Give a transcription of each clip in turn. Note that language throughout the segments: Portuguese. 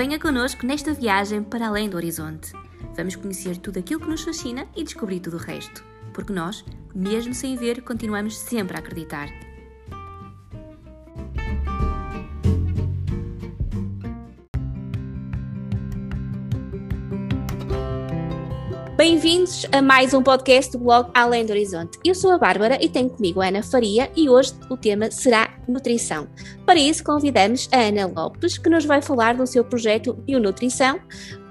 Venha connosco nesta viagem para além do horizonte. Vamos conhecer tudo aquilo que nos fascina e descobrir tudo o resto. Porque nós, mesmo sem ver, continuamos sempre a acreditar. Bem-vindos a mais um podcast do blog Além do Horizonte. Eu sou a Bárbara e tenho comigo a Ana Faria e hoje o tema será nutrição. Para isso convidamos a Ana Lopes, que nos vai falar do seu projeto Bionutrição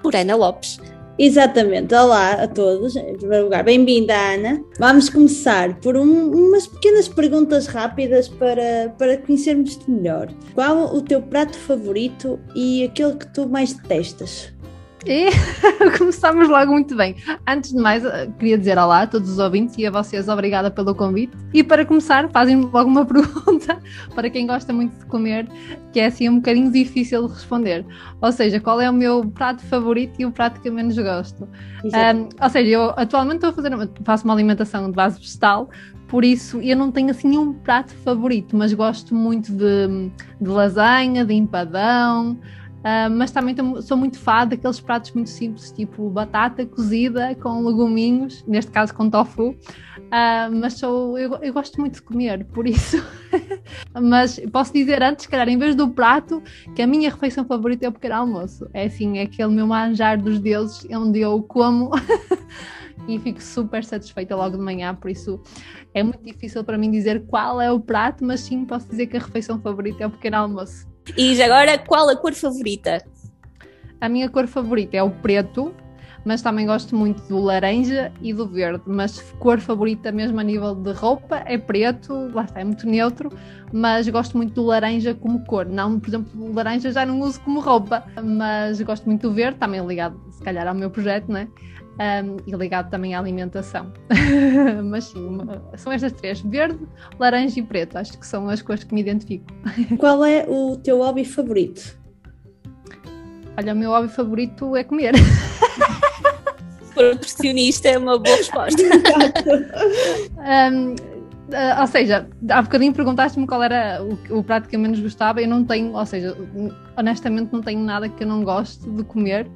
por Ana Lopes. Exatamente, olá a todos. Em primeiro lugar, bem-vinda, Ana. Vamos começar por um, umas pequenas perguntas rápidas para, para conhecermos-te melhor. Qual o teu prato favorito e aquele que tu mais detestas? E começamos logo muito bem. Antes de mais, eh, queria dizer olá a todos os ouvintes e a vocês obrigada pelo convite. E para começar, fazem-me logo uma pergunta para quem gosta muito de comer, que é assim um bocadinho difícil de responder. Ou seja, qual é o meu prato favorito e o prato que eu menos gosto? Um, ou seja, eu atualmente estou a fazer, faço uma alimentação de base vegetal, por isso eu não tenho assim um prato favorito, mas gosto muito de, de lasanha, de empadão. Uh, mas também sou muito fã daqueles pratos muito simples, tipo batata cozida com leguminhos, neste caso com tofu. Uh, mas sou, eu, eu, gosto muito de comer, por isso. mas posso dizer antes, calhar, em vez do prato, que a minha refeição favorita é o pequeno almoço. É assim, é aquele meu manjar dos deuses, onde eu como. e fico super satisfeita logo de manhã, por isso é muito difícil para mim dizer qual é o prato, mas sim posso dizer que a refeição favorita é o pequeno almoço. E agora, qual a cor favorita? A minha cor favorita é o preto, mas também gosto muito do laranja e do verde. Mas cor favorita mesmo a nível de roupa é preto, lá está, é muito neutro, mas gosto muito do laranja como cor. Não, por exemplo, o laranja já não uso como roupa, mas gosto muito do verde, também ligado se calhar ao meu projeto, né? Um, e ligado também à alimentação. Mas sim, são estas três: verde, laranja e preto. Acho que são as cores que me identifico. Qual é o teu hobby favorito? Olha, o meu hobby favorito é comer. Nutricionista é uma boa resposta. um, uh, ou seja, há bocadinho perguntaste-me qual era o, o, prato que eu menos gostava. Eu não tenho, ou seja, honestamente, não tenho nada que eu não gosto de comer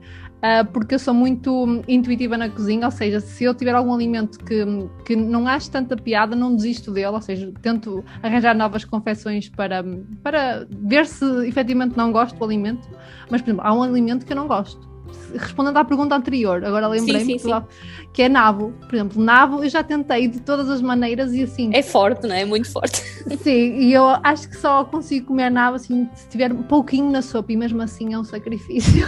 uh, porque eu sou muito intuitiva na cozinha, ou seja, se eu tiver algum alimento que, que não acho tanta piada, não desisto dele, ou seja, tento arranjar novas confecções para, para ver se efetivamente não gosto do alimento, mas, por exemplo, há um alimento que eu não gosto respondendo à pergunta anterior, agora lembrei-me que, que é nabo. Por exemplo, nabo eu já tentei de todas as maneiras e assim. É forte, não é? É muito forte. Sim, e eu acho que só consigo comer nabo assim se tiver um pouquinho na sopa e mesmo assim é um sacrifício.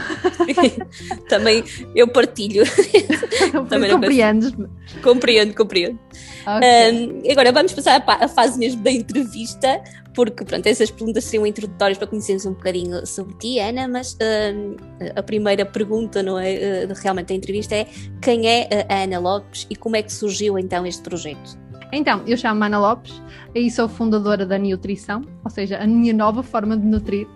Também eu partilho. Também compreendes-me. Compreendo, compreendo. Okay. Um, agora vamos passar à fase mesmo da entrevista, porque pronto, essas perguntas seriam introdutórias para conhecermos um bocadinho sobre ti, Ana, mas um, a primeira pergunta não é, uh, realmente da entrevista é quem é a Ana Lopes e como é que surgiu então este projeto? Então, eu chamo Ana Lopes e sou fundadora da Nutrição, ou seja, a minha nova forma de nutrir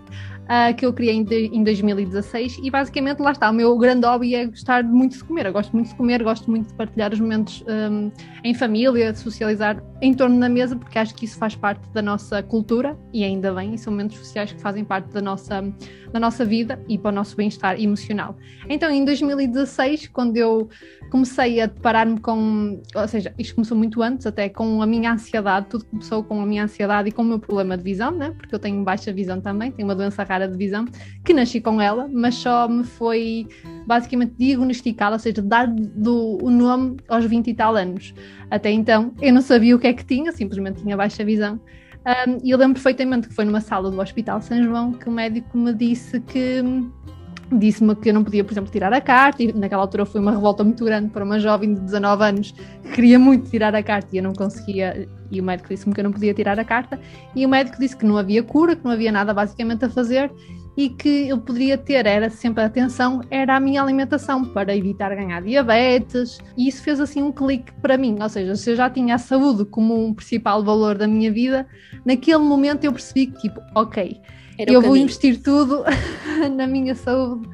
uh, que eu criei em, de, em 2016 e basicamente lá está, o meu grande hobby é gostar muito de comer, eu gosto muito de comer, gosto muito de partilhar os momentos um, em família, de socializar em torno da mesa, porque acho que isso faz parte da nossa cultura e ainda bem, e são momentos sociais que fazem parte da nossa, da nossa vida e para o nosso bem-estar emocional. Então, em 2016, quando eu comecei a deparar-me com, ou seja, isto começou muito antes, até com a minha ansiedade, tudo começou com a minha ansiedade e com o meu problema de visão, né? porque eu tenho baixa visão também, tenho uma doença rara de visão, que nasci com ela, mas só me foi basicamente diagnosticada, ou seja, dar do, o nome aos 20 e tal anos. Até então eu não sabia o que é que tinha, simplesmente tinha baixa visão. Um, e eu lembro perfeitamente que foi numa sala do Hospital São João que o médico me disse que disse-me que eu não podia, por exemplo, tirar a carta, e naquela altura foi uma revolta muito grande para uma jovem de 19 anos que queria muito tirar a carta e eu não conseguia, e o médico disse-me que eu não podia tirar a carta, e o médico disse que não havia cura, que não havia nada basicamente a fazer e que eu poderia ter, era sempre a atenção, era a minha alimentação para evitar ganhar diabetes, e isso fez assim um clique para mim, ou seja, se eu já tinha a saúde como um principal valor da minha vida, naquele momento eu percebi que tipo, ok, era eu vou investir tudo na minha saúde.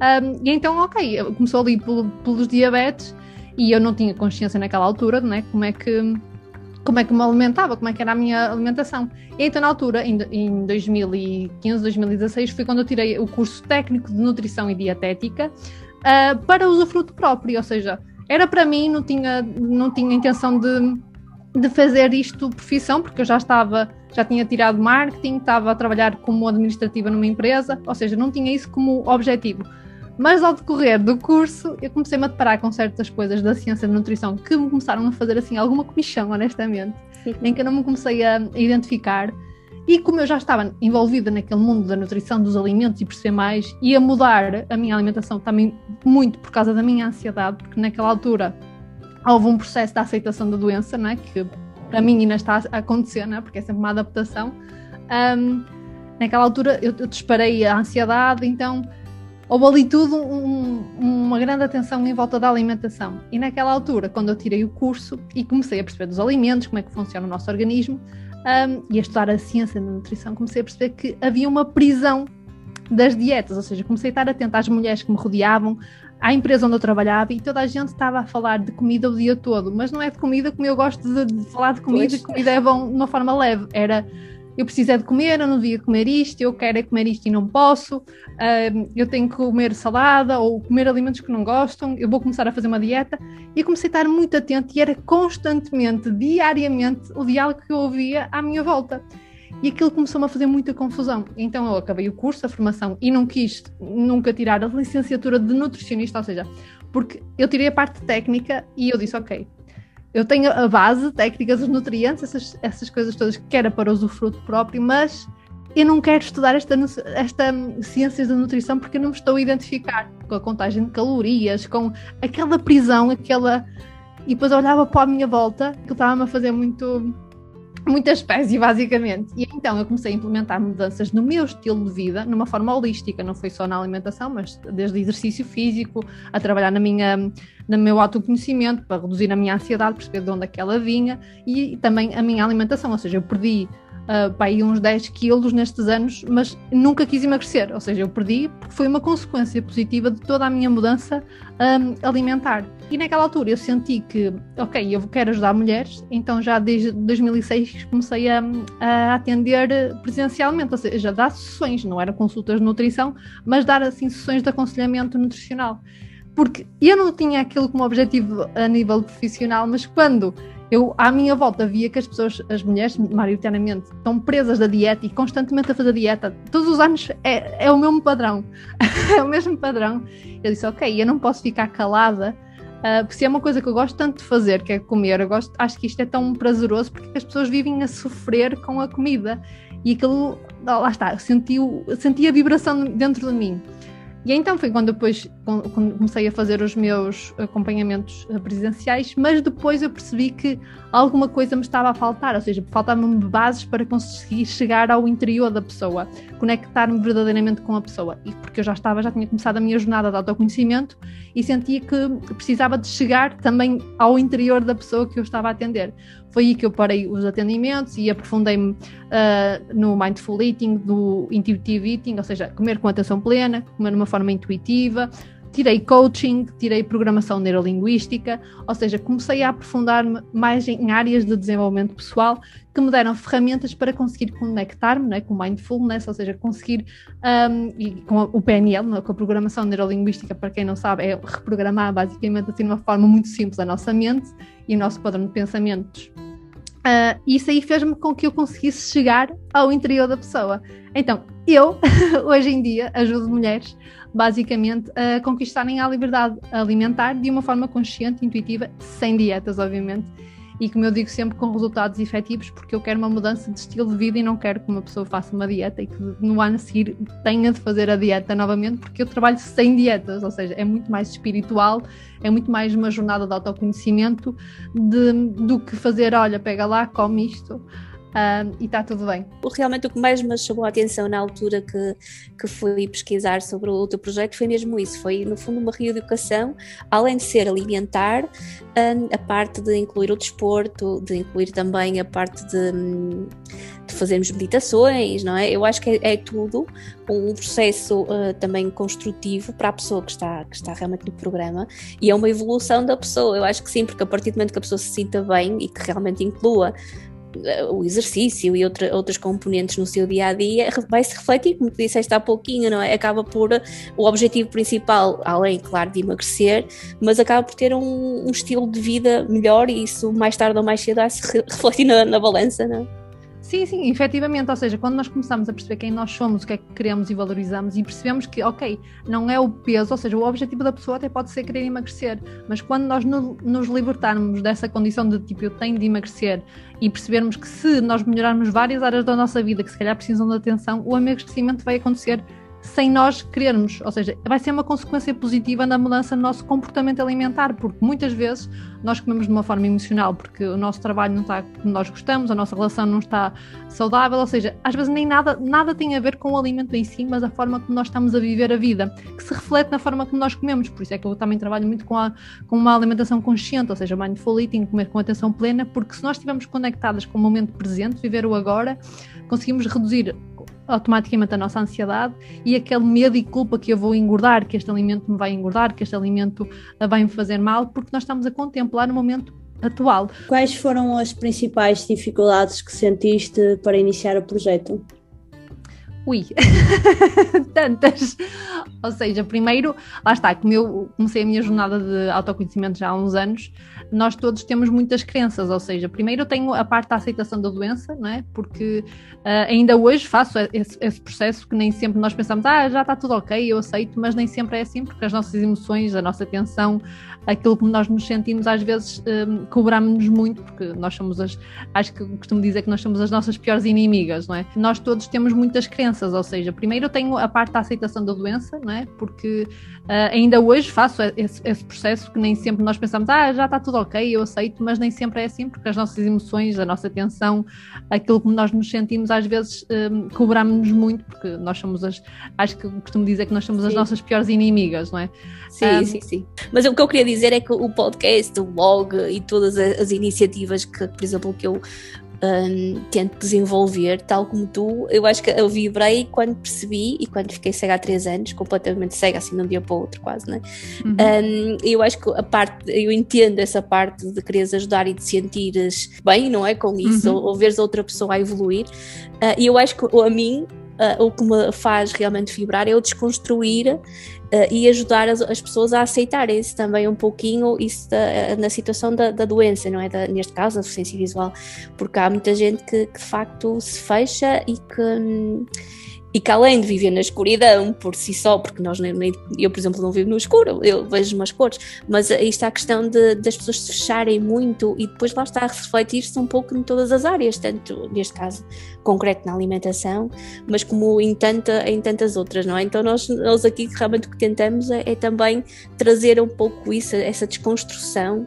Um, e então, ok, começou ali pelo, pelos diabetes e eu não tinha consciência naquela altura, né? Como é que como é que me alimentava, como é que era a minha alimentação. E então, na altura, em, em 2015, 2016, foi quando eu tirei o curso técnico de nutrição e dietética uh, para usufruto próprio, ou seja, era para mim, não tinha, não tinha intenção de, de fazer isto profissão, porque eu já estava, já tinha tirado marketing, estava a trabalhar como administrativa numa empresa, ou seja, não tinha isso como objetivo. Mas ao decorrer do curso, eu comecei-me a deparar com certas coisas da ciência da nutrição que me começaram a fazer assim alguma comichão, honestamente, em que eu não me comecei a identificar. E como eu já estava envolvida naquele mundo da nutrição, dos alimentos e perceber mais, ia mudar a minha alimentação também muito por causa da minha ansiedade, porque naquela altura houve um processo de aceitação da doença, né, que para mim ainda está a acontecer, né, porque é sempre uma adaptação. Um, naquela altura eu, eu disparei a ansiedade, então houve ali tudo um, uma grande atenção em volta da alimentação. E naquela altura, quando eu tirei o curso e comecei a perceber dos alimentos, como é que funciona o nosso organismo, um, e a estudar a ciência da nutrição, comecei a perceber que havia uma prisão das dietas, ou seja, comecei a estar atenta às mulheres que me rodeavam, à empresa onde eu trabalhava e toda a gente estava a falar de comida o dia todo, mas não é de comida como eu gosto de, de falar de comida, pois. comida é bom de uma forma leve, era eu preciso é de comer, eu não devia comer isto, eu quero é comer isto e não posso, uh, eu tenho que comer salada ou comer alimentos que não gostam, eu vou começar a fazer uma dieta. E comecei a estar muito atento e era constantemente, diariamente, o diálogo que eu ouvia à minha volta. E aquilo começou-me a fazer muita confusão. Então eu acabei o curso, a formação, e não quis nunca tirar a licenciatura de nutricionista, ou seja, porque eu tirei a parte técnica e eu disse, ok, eu tenho a base, técnicas dos nutrientes, essas, essas coisas todas que era para usufruto próprio, mas eu não quero estudar esta, esta ciências da nutrição porque eu não me estou a identificar com a contagem de calorias, com aquela prisão, aquela. E depois eu olhava para a minha volta, que estava-me a fazer muito muita espécie, basicamente. E então eu comecei a implementar mudanças no meu estilo de vida, numa forma holística, não foi só na alimentação, mas desde exercício físico, a trabalhar na minha, no meu autoconhecimento, para reduzir a minha ansiedade, perceber de onde é que ela vinha, e também a minha alimentação, ou seja, eu perdi uh, uns 10 quilos nestes anos, mas nunca quis emagrecer, ou seja, eu perdi porque foi uma consequência positiva de toda a minha mudança um, alimentar. E naquela altura eu senti que, ok, eu quero ajudar mulheres, então já desde 2006 comecei a, a atender presencialmente, ou seja, dar sessões, não eram consultas de nutrição, mas dar assim sessões de aconselhamento nutricional. Porque eu não tinha aquilo como objetivo a nível profissional, mas quando eu à minha volta via que as pessoas, as mulheres, maioritariamente, estão presas da dieta e constantemente a fazer dieta. Todos os anos é, é o mesmo padrão. é o mesmo padrão. Eu disse, ok, eu não posso ficar calada, uh, porque se é uma coisa que eu gosto tanto de fazer, que é comer, eu gosto, acho que isto é tão prazeroso porque as pessoas vivem a sofrer com a comida. E aquilo, lá está, senti, senti a vibração dentro de mim. E então foi quando depois comecei a fazer os meus acompanhamentos eh, presenciais, mas depois eu percebi que alguma coisa me estava a faltar, ou seja, faltavam-me bases para conseguir chegar ao interior da pessoa, conectar-me verdadeiramente com a pessoa. E porque eu já estava, já tinha começado a minha jornada de autoconhecimento e sentia que precisava de chegar também ao interior da pessoa que eu estava a atender. Foi aí que eu parei os atendimentos e aprofundei-me uh, no mindful eating, no intuitive eating, ou seja, comer com atenção plena, comer de uma forma intuitiva, tirei coaching, tirei programação neurolinguística, ou seja, comecei a aprofundar-me mais em áreas de desenvolvimento pessoal que me deram ferramentas para conseguir conectar-me né, com mindfulness, ou seja, conseguir um, e com o PNL, né, com a programação neurolinguística, para quem não sabe, é reprogramar basicamente assim de uma forma muito simples a nossa mente e o nosso padrão de pensamentos. Uh, isso aí fez-me com que eu conseguisse chegar ao interior da pessoa. Então, eu, hoje em dia, ajudo mulheres basicamente a conquistarem a liberdade alimentar de uma forma consciente, intuitiva, sem dietas, obviamente. E como eu digo sempre, com resultados efetivos, porque eu quero uma mudança de estilo de vida e não quero que uma pessoa faça uma dieta e que no ano a seguir tenha de fazer a dieta novamente, porque eu trabalho sem dietas, ou seja, é muito mais espiritual, é muito mais uma jornada de autoconhecimento de, do que fazer, olha, pega lá, come isto uh, e está tudo bem. Realmente o que mais me chamou a atenção na altura que, que fui pesquisar sobre o teu projeto foi mesmo isso, foi no fundo uma reeducação, além de ser alimentar, um, a parte de incluir o desporto, de incluir também a parte de, de fazermos meditações, não é? Eu acho que é, é tudo um processo uh, também construtivo para a pessoa que está, que está realmente no programa e é uma evolução da pessoa. Eu acho que sim, porque a partir do momento que a pessoa se sinta bem e que realmente inclua o exercício e outra, outras componentes no seu dia a dia vai se refletir, como disseste há pouquinho, não é? Acaba por o objetivo principal, além, claro, de emagrecer, mas acaba por ter um, um estilo de vida melhor e isso mais tarde ou mais cedo vai se refletir na, na balança, não é? Sim, sim, efetivamente, ou seja, quando nós começamos a perceber quem nós somos, o que é que queremos e valorizamos e percebemos que, ok, não é o peso, ou seja, o objetivo da pessoa até pode ser querer emagrecer, mas quando nós no, nos libertarmos dessa condição de tipo, eu tenho de emagrecer e percebermos que se nós melhorarmos várias áreas da nossa vida que se calhar precisam de atenção, o emagrecimento vai acontecer sem nós querermos, ou seja, vai ser uma consequência positiva na mudança no nosso comportamento alimentar, porque muitas vezes nós comemos de uma forma emocional, porque o nosso trabalho não está como nós gostamos, a nossa relação não está saudável, ou seja, às vezes nem nada, nada tem a ver com o alimento em si, mas a forma como nós estamos a viver a vida, que se reflete na forma como nós comemos, por isso é que eu também trabalho muito com, a, com uma alimentação consciente, ou seja, mindful eating, comer com atenção plena, porque se nós estivermos conectadas com o momento presente, viver o agora, conseguimos reduzir automaticamente a nossa ansiedade e aquele medo e culpa que eu vou engordar, que este alimento me vai engordar, que este alimento vai me fazer mal, porque nós estamos a contemplar o momento atual. Quais foram as principais dificuldades que sentiste para iniciar o projeto? Ui, tantas. Ou seja, primeiro, lá está, como eu comecei a minha jornada de autoconhecimento já há uns anos, nós todos temos muitas crenças, ou seja, primeiro eu tenho a parte da aceitação da doença, não é? Porque uh, ainda hoje faço esse, esse, processo que nem sempre nós pensamos, ah, já está tudo ok, eu aceito, mas nem sempre é assim, porque as nossas emoções, a nossa atenção, aquilo que nós nos sentimos, às vezes um, cobramos-nos muito, porque nós somos as, acho que costumo dizer que nós somos as nossas piores inimigas, não é? Nós todos temos muitas crenças, ou seja, primeiro eu tenho a parte da aceitação da doença, não é? Porque uh, ainda hoje faço esse, esse processo que nem sempre nós pensamos, ah, já está tudo ok, eu aceito, mas nem sempre é assim, porque as nossas emoções, a nossa atenção, aquilo que nós nos sentimos, às vezes um, cobramos-nos muito, porque nós somos as, acho que costumo dizer que nós somos sim. as nossas piores inimigas, não é? Sim, um, sim, sim. Mas o que eu queria dizer é que o podcast, o blog e todas as iniciativas que, por exemplo, que eu um, tento desenvolver, tal como tu. Eu acho que eu vibrei quando percebi e quando fiquei cega há três anos, completamente cega, assim, de um dia para o outro, quase, né? Uhum. Um, eu acho que a parte, eu entendo essa parte de quereres ajudar e de sentires bem, não é? Com isso, uhum. ou, ou veres outra pessoa a evoluir. Uh, e eu acho que a mim uh, o que me faz realmente vibrar é o desconstruir uh, e ajudar as, as, pessoas a aceitarem-se também um pouquinho isso da, na situação da, da doença, não é? Da, neste caso, a deficiência visual, porque há muita gente que, que de facto se fecha e que. E que além de viver na escuridão por si só, porque nós nem, eu, por exemplo, não vivo no escuro, eu vejo umas cores, mas aí está a questão de, das pessoas se fecharem muito e depois lá está a refletir-se um pouco em todas as áreas, tanto neste caso concreto na alimentação, mas como em, tanta, em tantas outras, não é? Então nós, nós aqui realmente o que tentamos é, é também trazer um pouco isso, essa desconstrução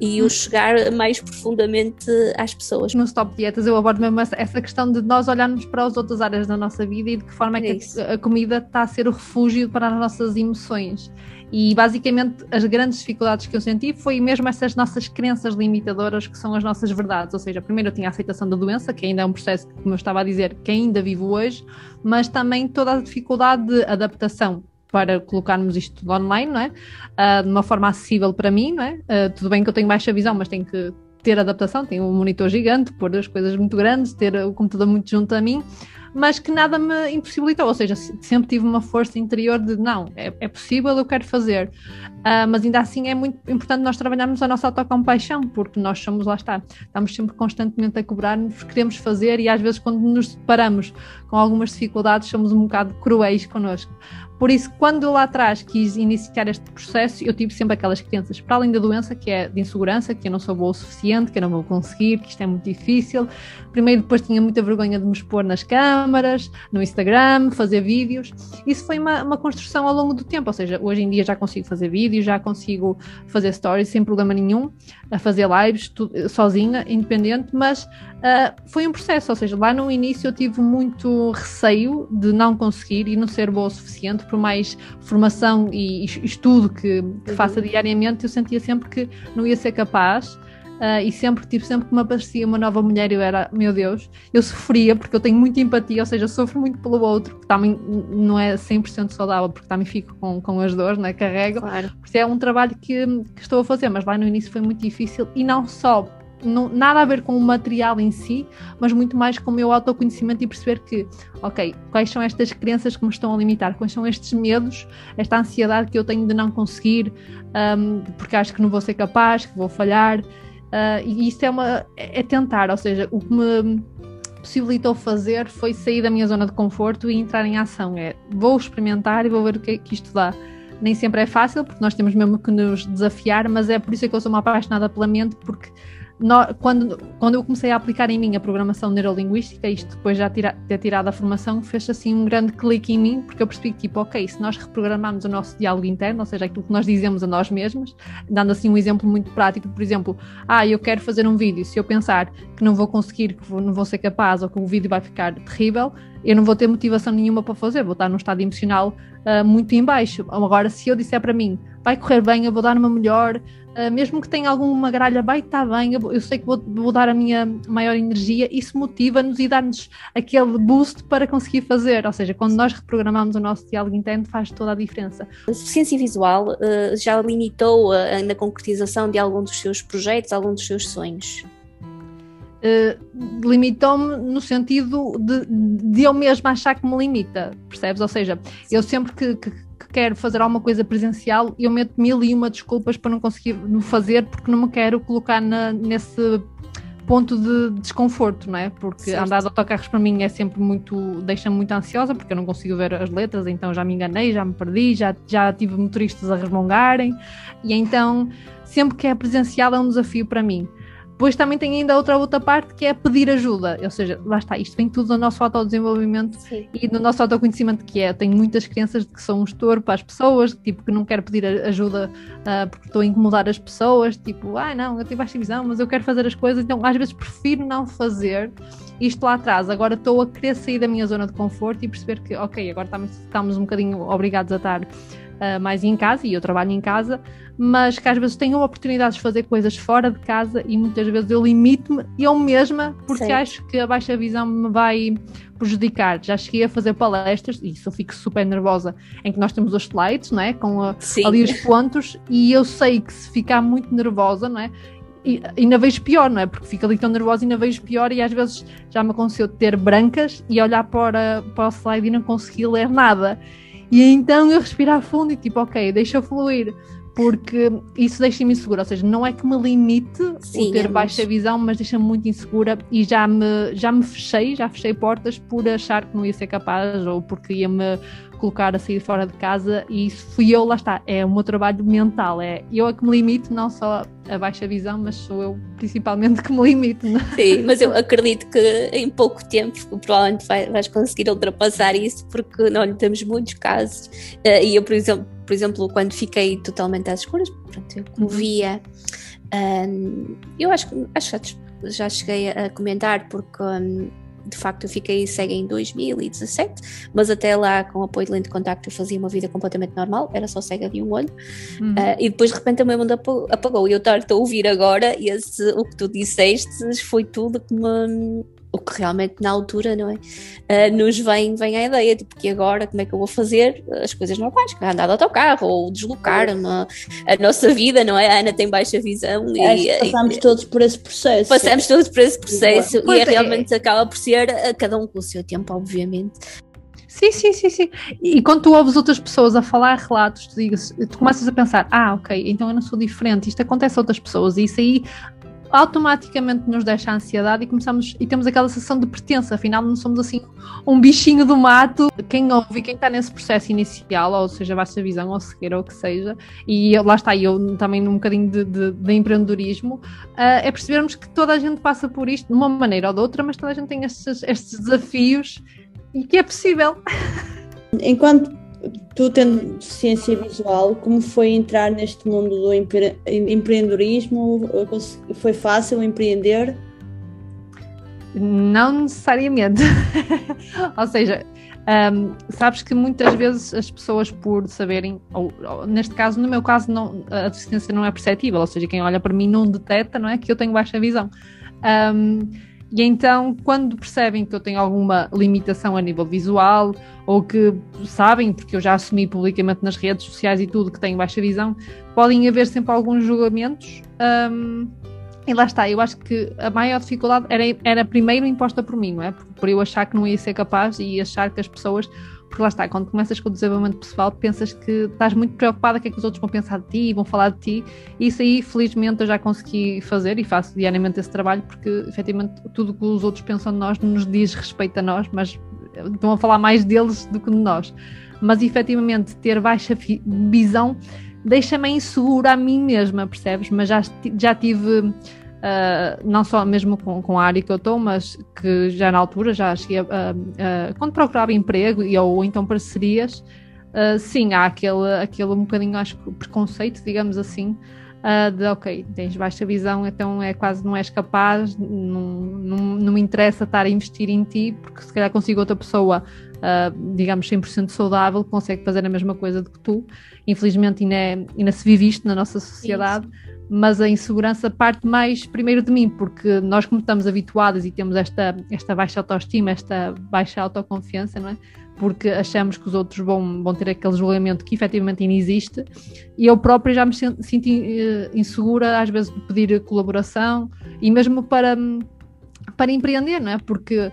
e o chegar mais profundamente às pessoas. No Stop Dietas eu abordo mesmo essa questão de nós olharmos para as outras áreas da nossa vida e de que forma é, é que a, a comida está a ser o refúgio para as nossas emoções. E basicamente as grandes dificuldades que eu senti foi mesmo essas nossas crenças limitadoras que são as nossas verdades. Ou seja, primeiro eu tinha a aceitação da doença, que ainda é um processo, como eu estava a dizer, que ainda vivo hoje, mas também toda a dificuldade de adaptação para colocarmos isto tudo online, não é? Uh, de uma forma acessível para mim, não é? Uh, tudo bem que eu tenho baixa visão, mas tenho que ter adaptação, tenho um monitor gigante, pôr as coisas muito grandes, ter o computador muito junto a mim, mas que nada me impossibilitou, ou seja, sempre tive uma força interior de não, é, é possível, eu quero fazer. Uh, mas ainda assim é muito importante nós trabalharmos a nossa autocompaixão, porque nós somos, lá está, estamos sempre constantemente a cobrar-nos, queremos fazer e às vezes quando nos deparamos com algumas dificuldades somos um bocado cruéis connosco Por isso, quando eu lá atrás quis iniciar este processo, eu tive sempre aquelas crenças, para além da doença, que é de insegurança, que eu não sou boa o suficiente, que eu não vou conseguir, que isto é muito difícil. Primeiro, depois tinha muita vergonha de me expor nas câmaras, no Instagram, fazer vídeos. Isso foi uma, uma construção ao longo do tempo, ou seja, hoje em dia já consigo fazer vídeos, já consigo fazer stories sem problema nenhum, a fazer lives tudo, sozinha, independente, mas uh, foi um processo, ou seja, lá no início eu tive muito receio de não conseguir e não ser boa o suficiente, por mais formação e estudo que, que uhum. faça diariamente, eu sentia sempre que não ia ser capaz. Uh, e sempre, tipo, sempre que me aparecia uma nova mulher, eu era, meu Deus, eu sofria porque eu tenho muita empatia, ou seja, sofro muito pelo outro, que também não é 100% saudável, porque também fico com, com as dores, né? carrego. Claro. Por isso é um trabalho que, que estou a fazer, mas lá no início foi muito difícil e não só não, nada a ver com o material em si, mas muito mais com o meu autoconhecimento e perceber que, ok, quais são estas crenças que me estão a limitar, quais são estes medos, esta ansiedade que eu tenho de não conseguir, um, porque acho que não vou ser capaz, que vou falhar. Uh, e isso é, uma, é tentar, ou seja, o que me possibilitou fazer foi sair da minha zona de conforto e entrar em ação. É vou experimentar e vou ver o que, é que isto dá nem sempre é fácil, porque nós temos mesmo que nos desafiar, mas é por isso que eu sou uma apaixonada pela mente, porque no, quando, quando eu comecei a aplicar em mim a programação neurolinguística, isto depois já tira, ter tirado a formação, fez assim um grande clique em mim, porque eu percebi que, tipo, ok, se nós reprogramamos o nosso diálogo interno, ou seja, aquilo que nós dizemos a nós mesmos, dando assim um exemplo muito prático, por exemplo, ah, eu quero fazer um vídeo, se eu pensar que não vou conseguir, que não vou ser capaz ou que o vídeo vai ficar terrível, eu não vou ter motivação nenhuma para fazer, vou estar num estado emocional uh, muito em baixo. Agora, se eu disser para mim, vai correr bem, eu vou dar uma melhor, Uh, mesmo que tenha alguma gralha, vai estar bem, eu, eu sei que vou, vou, dar a minha maior energia, isso motiva-nos e dá-nos aquele boost para conseguir fazer. Ou seja, quando nós reprogramamos o nosso diálogo interno, faz toda a diferença. A deficiência visual uh, já limitou uh, na concretização de algum dos seus projetos, algum dos seus sonhos? Uh, limitou-me no sentido de, de eu mesma achar que me limita, percebes? Ou seja, eu sempre que, que quero fazer alguma coisa presencial, eu meto mil e uma desculpas para não conseguir fazer porque não me quero colocar na, nesse ponto de desconforto, não é? Porque certo. andar de autocarros para mim é sempre muito, deixa-me muito ansiosa porque eu não consigo ver as letras, então já me enganei, já me perdi, já, já tive motoristas a resmungarem e então sempre que é presencial é um desafio para mim. Depois também tem ainda outra outra parte que é pedir ajuda, ou seja, lá está, isto vem tudo no nosso autodesenvolvimento Sim. e no nosso autoconhecimento que é, tenho muitas crenças de que sou um estouro para as pessoas, tipo que não quero pedir ajuda uh, porque estou a incomodar as pessoas, tipo, ah não, eu tenho baixa visão, mas eu quero fazer as coisas, então às vezes prefiro não fazer isto lá atrás, agora estou a querer sair da minha zona de conforto e perceber que, ok, agora estamos, estamos um bocadinho obrigados a estar uh, mais em casa e eu trabalho em casa, mas que às vezes tenho oportunidades de fazer coisas fora de casa e muitas vezes eu limito-me eu mesma porque Sim. acho que a baixa visão me vai prejudicar. Já cheguei a fazer palestras e isso eu fico super nervosa em que nós temos os slides, não é? Com a, ali os pontos e eu sei que se ficar muito nervosa, não é? E ainda vejo pior, não é? Porque fico ali tão nervosa e ainda vejo pior e às vezes já me aconteceu ter brancas e olhar para, para o slide e não conseguir ler nada. E então eu respirar fundo e tipo, ok, deixa fluir porque isso deixa-me insegura, ou seja, não é que me limite Sim, o ter é baixa visão, mas deixa-me muito insegura e já me, já me fechei, já fechei portas por achar que não ia ser capaz ou porque ia-me colocar a sair fora de casa e isso fui eu, lá está, é o meu trabalho mental, é eu é que me limito, não só a baixa visão, mas sou eu principalmente que me limito. Não? É? Sim, mas eu acredito que em pouco tempo provavelmente vais conseguir ultrapassar isso porque não temos muitos casos eh, e eu, por exemplo, por exemplo, quando fiquei totalmente às escuras, pronto, eu como uhum. via, um, eu acho, acho que já cheguei a comentar, porque um, de facto eu fiquei cega em 2017, mas até lá, com apoio de lente de contacto, eu fazia uma vida completamente normal, era só cega de um olho, uhum. uh, e depois de repente a meu mundo apagou, e eu estou a ouvir agora, e esse, o que tu disseste foi tudo que me o que realmente na altura, não é? Uh, nos vem, vem a ideia, tipo, que agora como é que eu vou fazer as coisas normais, que é andar de autocarro ou deslocar-me, a nossa vida, não é? A Ana tem baixa visão e, passamos e, todos por esse processo. Passamos todos por esse processo e é, realmente acaba por ser a cada um com o seu tempo, obviamente. Sim, sim, sim, sim. E quando tu ouves outras pessoas a falar relatos, tu, digas, tu começas a pensar, ah, ok, então eu não sou diferente, isto acontece a outras pessoas, e isso aí automaticamente nos deixa a ansiedade e começamos e temos aquela sensação de pertença, afinal não somos assim um bichinho do mato. Quem ouve, quem está nesse processo inicial, ou seja, baixa visão ou cegueira ou o que seja, e lá está eu também num bocadinho de, de, de empreendedorismo, uh, é percebermos que toda a gente passa por isto de uma maneira ou de outra, mas toda a gente tem estes, estes desafios e que é possível. Enquanto tu tendo ciência visual, como foi entrar neste mundo do empre empreendedorismo? Foi fácil empreender? Não necessariamente. ou seja, um, sabes que muitas vezes as pessoas, por saberem, ou, ou, neste caso, no meu caso, não, a deficiência não é perceptível, ou seja, quem olha para mim não detecta, não é? Que eu tenho baixa visão. Um, e então, quando percebem que eu tenho alguma limitação a nível visual, ou que sabem, porque eu já assumi publicamente nas redes sociais e tudo, que tenho baixa visão, podem haver sempre alguns julgamentos. Um, e lá está, eu acho que a maior dificuldade era, era primeiro imposta por mim, não é? Por, por eu achar que não ia ser capaz e achar que as pessoas porque lá está, quando começas com o desenvolvimento pessoal, pensas que estás muito preocupada o que é que os outros vão pensar de ti, vão falar de ti, e isso aí, felizmente, eu já consegui fazer e faço diariamente esse trabalho, porque efetivamente tudo que os outros pensam de nós nos diz respeito a nós, mas estão a falar mais deles do que de nós. Mas efetivamente, ter baixa visão deixa-me insegura a mim mesma, percebes? Mas já, já tive Uh, não só mesmo com, com, a área que eu estou, mas que já na altura já cheguei a, uh, quando procurava emprego e, ou então parcerias, uh, sim, há aquele, aquele um bocadinho, acho que preconceito, digamos assim, de ok, tens baixa visão, então é quase não és capaz, não, não, não me interessa estar a investir em ti, porque se calhar consigo outra pessoa, digamos, 100% saudável, consegue fazer a mesma coisa do que tu. Infelizmente ainda, é, ainda se vive isto na nossa sociedade. Isso mas a insegurança parte mais primeiro de mim, porque nós como estamos habituados e temos esta, esta baixa autoestima, esta baixa autoconfiança, não é? Porque achamos que os outros vão, vão ter aquele julgamento que efetivamente ainda existe e eu própria já me senti uh, insegura às vezes de pedir colaboração e mesmo para, para empreender, não é? Porque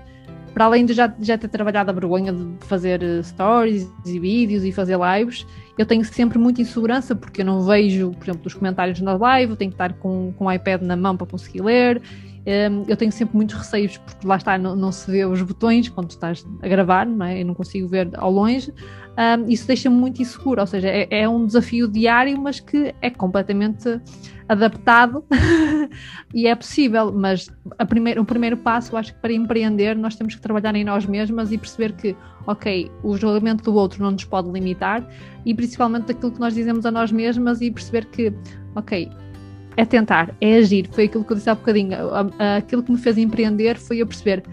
para além de já, já ter trabalhado a vergonha de fazer eh, stories e vídeos e fazer lives, eu tenho sempre muita insegurança porque eu não vejo, por exemplo, os comentários na live, eu tenho que estar com, com o iPad na mão para conseguir ler. Um, eu tenho sempre muitos receios porque lá está, não, não, se vê os botões quando estás a gravar, não é? eu não consigo ver ao longe. Um, isso deixa-me muito inseguro, ou seja, é, é um desafio diário, mas que é completamente adaptado e é possível, mas o primeiro passo, eu acho que para empreender, nós temos que trabalhar em nós mesmas e perceber que, ok, o julgamento do outro não nos pode limitar e principalmente daquilo que nós dizemos a nós mesmas e perceber que, ok, é tentar, é agir. Foi aquilo que eu disse há bocadinho. Aquilo que me fez empreender foi eu perceber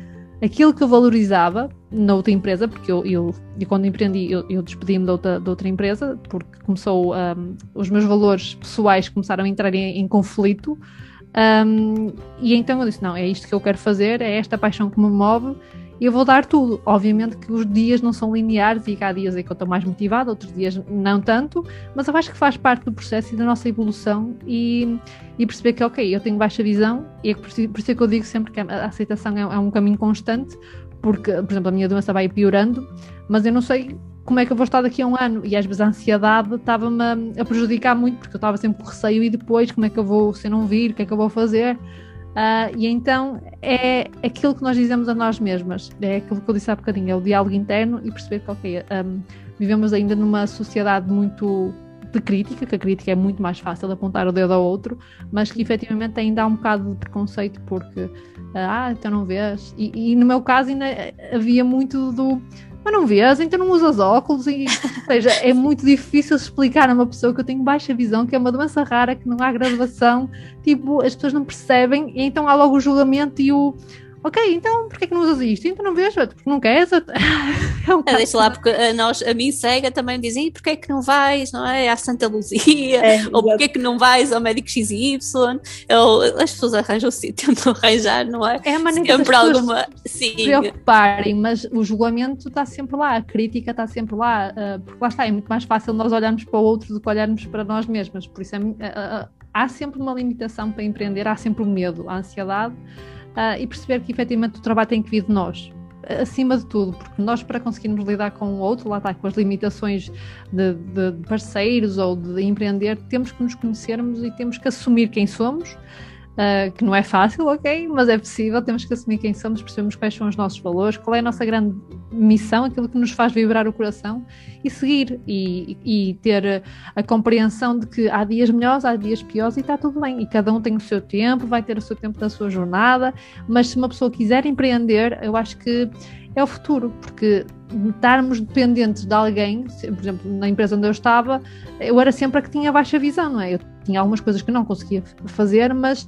aquilo que eu valorizava na outra empresa, porque eu, eu, eu quando empreendi, eu, eu despedi-me da outra, da outra empresa, porque começou, um, os meus valores pessoais começaram a entrar em, em conflito. Um, e então eu disse: não, é isto que eu quero fazer, é esta paixão que me move e eu vou dar tudo. Obviamente que os dias não são lineares e há dias em que eu estou mais motivada, outros dias não tanto, mas eu acho que faz parte do processo e da nossa evolução e, e perceber que, ok, eu tenho baixa visão e é por, por isso é que eu digo sempre que a aceitação é, é um caminho constante, porque, por exemplo, a minha doença vai piorando, mas eu não sei como é que eu vou estar daqui a um ano? E às vezes a ansiedade estava-me a prejudicar muito, porque eu estava sempre com receio e depois como é que eu vou, se eu não vir, o que é que eu vou fazer? Uh, e então é aquilo que nós dizemos a nós mesmas, é aquilo que eu disse há bocadinho, é o diálogo interno e perceber que, ok, um, vivemos ainda numa sociedade muito de crítica, que a crítica é muito mais fácil de apontar o dedo ao outro, mas que efetivamente ainda há um bocado de preconceito porque, ah, então não vês. E, e no meu caso ainda havia muito do mas não vês, então não usas óculos e, ou seja, é muito difícil explicar a uma pessoa que eu tenho baixa visão, que é uma doença rara, que não há graduação, tipo, as pessoas não percebem, e então há logo o julgamento e o ok, então porquê que não usas isto? Então não vejo, porque não queres? é um Deixa lá, porque a, nós, a mim cega também dizem, porquê que não vais, não é, à Santa Luzia, é, ou porquê que não vais ao médico XY, ou, as pessoas arranjam o tentam arranjar, não é? É a maneira sempre alguma, sim. se preocuparem, mas o julgamento está sempre lá, a crítica está sempre lá, uh, porque lá está, é muito mais fácil nós olharmos para o outro do que olharmos para nós mesmas, por isso é, há sempre uma limitação para empreender, há sempre o medo, a ansiedade, uh, e perceber que efetivamente o trabalho tem que vir de nós, acima de tudo, porque nós para conseguirmos lidar com o outro, lá está, com as limitações de, de, parceiros ou de empreender, temos que nos conhecermos e temos que assumir quem somos uh, que não é fácil, ok, mas é possível, temos que assumir quem somos, percebemos quais são os nossos valores, qual é a nossa grande missão, aquilo que nos faz vibrar o coração e seguir e, e ter a compreensão de que há dias melhores, há dias piores e está tudo bem. E cada um tem o seu tempo, vai ter o seu tempo da sua jornada, mas se uma pessoa quiser empreender, eu acho que é o futuro, porque estarmos dependentes de alguém, por exemplo, na empresa onde eu estava, eu era sempre a que tinha baixa visão, não é? Eu tinha algumas coisas que não conseguia fazer, mas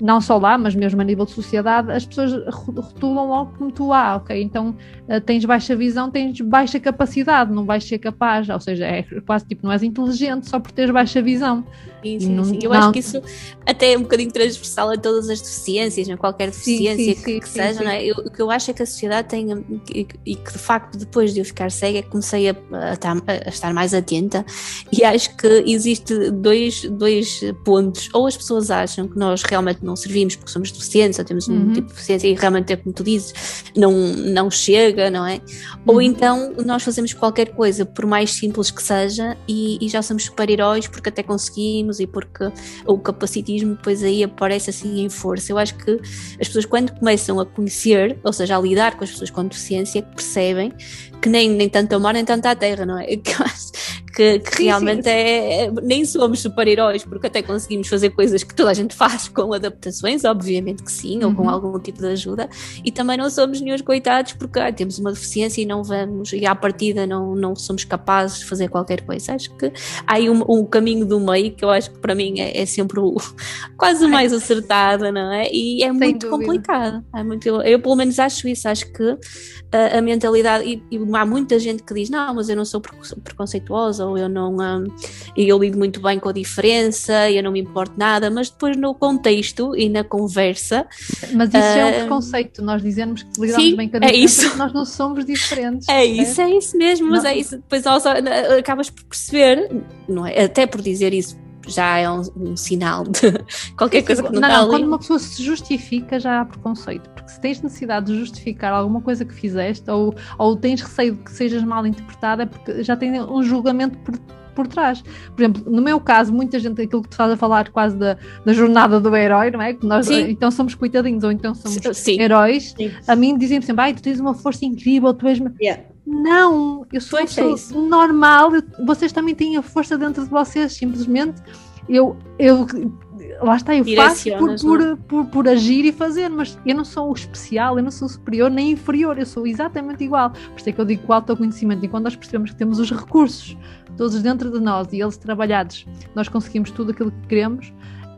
não só lá, mas mesmo a nível de sociedade, as pessoas rotulam logo como tu, ah, ok, então uh, tens baixa visão, tens baixa capacidade, não vais ser capaz, ou seja, é quase tipo, não és inteligente só por teres baixa visão. Sim, sim, não, sim. Eu não... acho que isso até é um bocadinho transversal a todas as deficiências, não? É? qualquer deficiência sim, que, que seja, não é? Eu, o que eu acho é que a sociedade tem, e, que de facto depois de eu ficar cega, comecei a, a, a estar mais atenta e acho que existe dois, dois pontos, ou as pessoas acham que nós realmente não servimos porque somos deficientes ou temos um uhum. tipo de deficiência e realmente é como tu dizes, não, não chega, não é? Uhum. Ou então nós fazemos qualquer coisa, por mais simples que seja, e, e já somos super-heróis porque até conseguimos e porque o capacitismo depois aí aparece assim em força. Eu acho que as pessoas quando começam a conhecer, ou seja, a lidar com as pessoas com deficiência, percebem que nem, nem tanto amor nem tanto a terra, não é? Que, que, sim, realmente sim. É, é, nem somos super-heróis, porque até conseguimos fazer coisas que toda a gente faz com adaptações, obviamente que sim, uhum. ou com uhum. algum tipo de ajuda, e também não somos nenhum coitados porque ah, temos uma deficiência e não vamos, e à partida não, não somos capazes de fazer qualquer coisa. Acho que há aí um, um caminho do meio que eu acho que para mim é, é sempre o, quase o mais acertado, não é? E é Sem muito dúvida. complicado. É muito, eu pelo menos acho isso, acho que a, a mentalidade, e, e, há muita gente que diz, não, mas eu não sou preconceituosa, ou eu não, um, eu lido muito bem com a diferença, eu não me importo nada, mas depois no contexto e na conversa... Mas isso uh, é um preconceito, nós dizemos que lidamos sim, bem com a é diferença, é nós não somos diferentes. É isso, é isso mesmo, mas não. é isso, depois acabas por perceber, não é? até por dizer isso, já é um, um sinal de qualquer coisa que não, não está ali. Quando uma pessoa se justifica, já há preconceito. Porque se tens necessidade de justificar alguma coisa que fizeste ou, ou tens receio de que sejas mal interpretada, é porque já tem um julgamento por, por trás. Por exemplo, no meu caso, muita gente, aquilo que tu estás a falar quase da, da jornada do herói, não é? Que nós Sim. então somos coitadinhos ou então somos Sim. heróis. Sim. A mim dizem sempre, ai, tu tens uma força incrível, tu és. Yeah. Não, eu sou, sou é normal, vocês também têm a força dentro de vocês, simplesmente eu, eu lá está, eu faço por, por, é? por, por, agir e fazer, mas eu não sou o especial, eu não sou superior nem inferior, eu sou exatamente igual. Por isso é que eu digo que o autoconhecimento, e quando nós percebemos que temos os recursos todos dentro de nós e eles trabalhados, nós conseguimos tudo aquilo que queremos,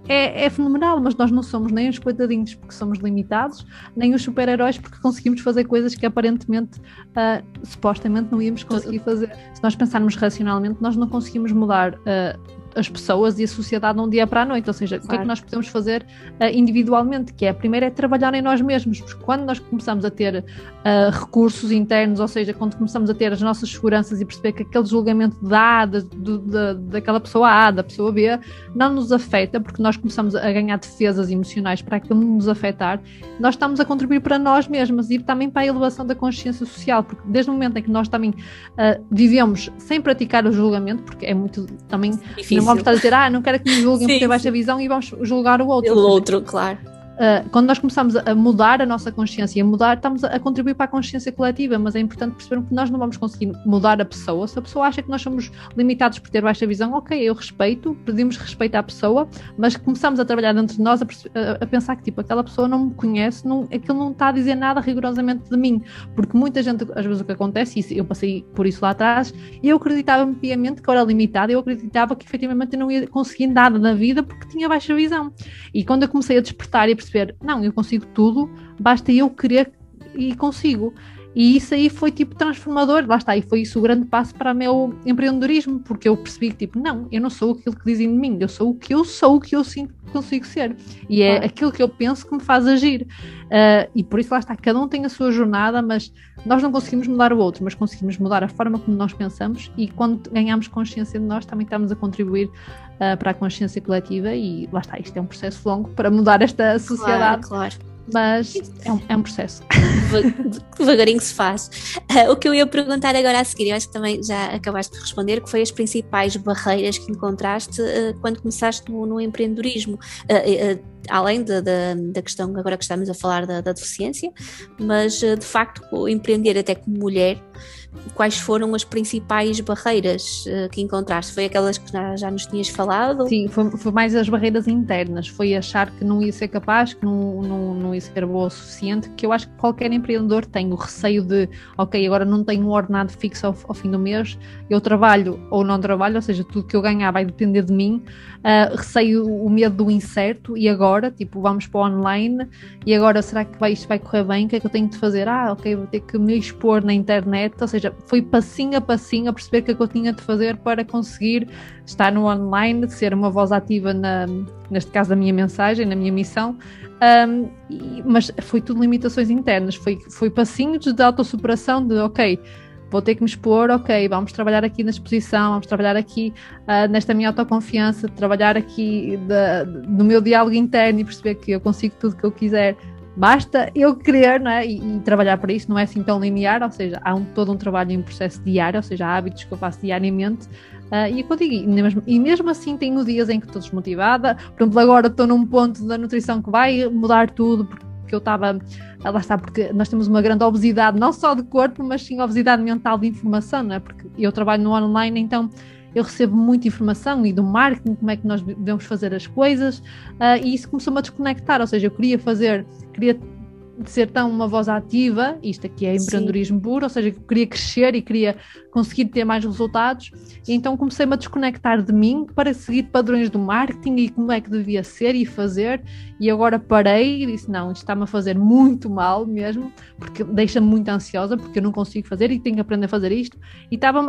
é, é, fenomenal, mas nós não somos nem os coitadinhos porque somos limitados, nem os super-heróis porque conseguimos fazer coisas que aparentemente, uh, supostamente, não íamos conseguir fazer. Se nós pensarmos racionalmente, nós não conseguimos mudar uh, as pessoas e a sociedade de um dia para a noite. Ou seja, claro. o que é que nós podemos fazer uh, individualmente? Que é, primeiro, é trabalhar em nós mesmos, porque quando nós começamos a ter uh, recursos internos, ou seja, quando começamos a ter as nossas seguranças e perceber que aquele julgamento da, da, da, daquela pessoa A, da pessoa B, não nos afeta, porque nós começamos a ganhar defesas emocionais para aquilo não nos afetar, nós estamos a contribuir para nós mesmos e também para a elevação da consciência social, porque desde o momento em que nós também uh, vivemos sem praticar o julgamento, porque é muito também Difícil não vamos estar a dizer, ah, não quero que me julguem sim, por ter baixa visão e vamos julgar o outro. O outro, claro. Uh, quando nós começamos a mudar a nossa consciência, a mudar, estamos a contribuir para a consciência coletiva, mas é importante perceber que nós não vamos conseguir mudar a pessoa. Se a pessoa acha que nós somos limitados por ter baixa visão, ok, eu respeito, pedimos respeito à pessoa, mas começamos a trabalhar dentro de nós a, a, pensar que tipo, aquela pessoa não me conhece, não, aquilo não está a dizer nada rigorosamente de mim, porque muita gente, às vezes o que acontece, e eu passei por isso lá atrás, e eu acreditava-me piamente que eu era limitada, eu acreditava que efetivamente eu não ia conseguir nada na vida porque tinha baixa visão. E quando eu comecei a despertar e a perceber, não, eu consigo tudo, basta eu querer e consigo. E isso aí foi tipo transformador, lá está, e foi isso o grande passo para o meu empreendedorismo, porque eu percebi que tipo, não, eu não sou aquilo que dizem de mim, eu sou o que eu sou, o que eu sinto que consigo ser. E é aquilo que eu penso que me faz agir. Uh, e por isso lá está, cada um tem a sua jornada, mas nós não conseguimos mudar o outro, mas conseguimos mudar a forma como nós pensamos e quando ganhamos consciência de nós também estamos a contribuir uh, para a consciência coletiva e lá está, isto é um processo longo para mudar esta sociedade. Claro, claro mas é um, é um processo. Devagarinho se faz. Uh, o que eu ia perguntar agora a seguir, eu acho que também já acabaste de responder, que foi as principais barreiras que encontraste uh, quando começaste no, no empreendedorismo. Além da, da, da, questão agora que estamos a falar da, da deficiência, mas de facto empreender até como mulher quais foram as principais barreiras uh, que encontraste? Foi aquelas que já, já nos tinhas falado? Sim, foi, foi, mais as barreiras internas, foi achar que não ia ser capaz, que não, não, não ia ser boa o suficiente, que eu acho que qualquer empreendedor tem o receio de, ok, agora não tenho um ordenado fixo ao, ao fim do mês, eu trabalho ou não trabalho, ou seja, tudo que eu ganhar vai depender de mim, uh, receio o medo do incerto e agora, tipo, vamos para o online e agora será que vai, isto vai correr bem? O que é que eu tenho de fazer? Ah, ok, vou ter que me expor na internet, ou seja, seja, foi passinho a passinho a perceber o que é que eu tinha de fazer para conseguir estar no online, ser uma voz ativa, na, neste caso, da minha mensagem, na minha missão, um, e, mas foi tudo limitações internas, foi, foi passinhos de autossuperação, de ok, vou ter que me expor, ok, vamos trabalhar aqui na exposição, vamos trabalhar aqui uh, nesta minha autoconfiança, trabalhar aqui de, no meu diálogo interno e perceber que eu consigo tudo o que eu quiser Basta eu querer né, e, e, trabalhar para isso, não é assim tão linear, ou seja, há um, todo um trabalho em processo diário, ou seja, há hábitos que eu faço diariamente. Uh, e eu e mesmo, e mesmo assim tenho dias em que estou desmotivada. Por exemplo, agora estou num ponto da nutrição que vai mudar tudo, porque eu estava. Lá está, porque nós temos uma grande obesidade, não só de corpo, mas sim obesidade mental de informação, não é? Porque eu trabalho no online, então eu recebo muita informação e do marketing, como é que nós devemos fazer as coisas, uh, e isso começou-me a desconectar, ou seja, eu queria fazer, biết queria ser tão uma voz ativa, isto aqui é empreendedorismo Sim. puro, ou seja, eu queria crescer e queria conseguir ter mais resultados, e então comecei-me a desconectar de mim para seguir padrões do marketing e como é que devia ser e fazer, e agora parei e disse, não, isto está-me a fazer muito mal mesmo, porque deixa-me muito ansiosa, porque eu não consigo fazer e tenho que aprender a fazer isto, e estava,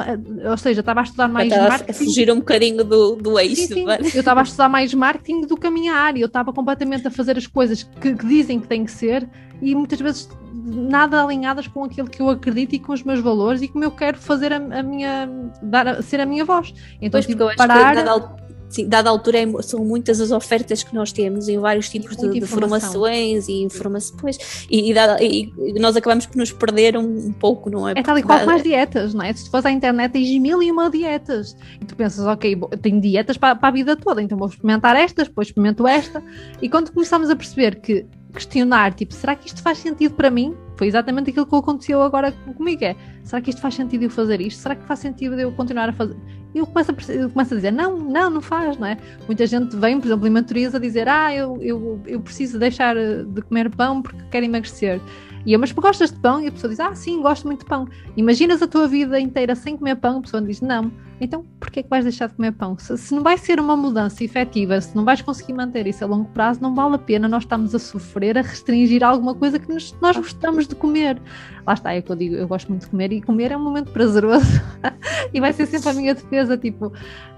ou seja, estava a estudar mais estava marketing. a fugir um bocadinho do, do eixo. Sim, sim. Eu estava a estudar mais marketing do que a minha área, eu estava completamente a fazer as coisas que, que dizem que tem que ser, e muitas vezes nada alinhadas com aquilo que eu acredito e com os meus valores e como eu quero fazer a, a minha dar a, ser a minha voz. Então pois, tive que parar. Dada, sim, dada a altura é, são muitas as ofertas que nós temos em vários tipos de, de, formações e informações e, e, e, nós acabamos por nos perder um, um pouco, não é? É tal e qual as dietas, não é? Se tu fores à internet tens mil e uma dietas e tu pensas, ok, tenho dietas para, para a vida toda, então vou experimentar estas, depois experimento esta e quando começamos a perceber que questionar, tipo, será que isto faz sentido para mim? Foi exatamente aquilo que aconteceu agora comigo, é, será que isto faz sentido eu fazer isto? Será que faz sentido eu continuar a fazer? E eu começo a, eu começo a dizer, não, não, não faz, não é? Muita gente vem, por exemplo, em mentorias a dizer, ah, eu, eu, eu preciso deixar de comer pão porque quero emagrecer. E eu, mas gostas de pão? E a pessoa diz, ah, sim, gosto muito de pão. Imaginas a tua vida inteira sem comer pão? A pessoa diz, não. Então, porquê que vais deixar de comer pão? Se, se, não vai ser uma mudança efetiva, se não vais conseguir manter isso a longo prazo, não vale a pena nós estamos a sofrer, a restringir alguma coisa que nos, nós gostamos de comer. Lá está, é que eu digo, eu gosto muito de comer e comer é um momento prazeroso e vai ser sempre a minha defesa, tipo,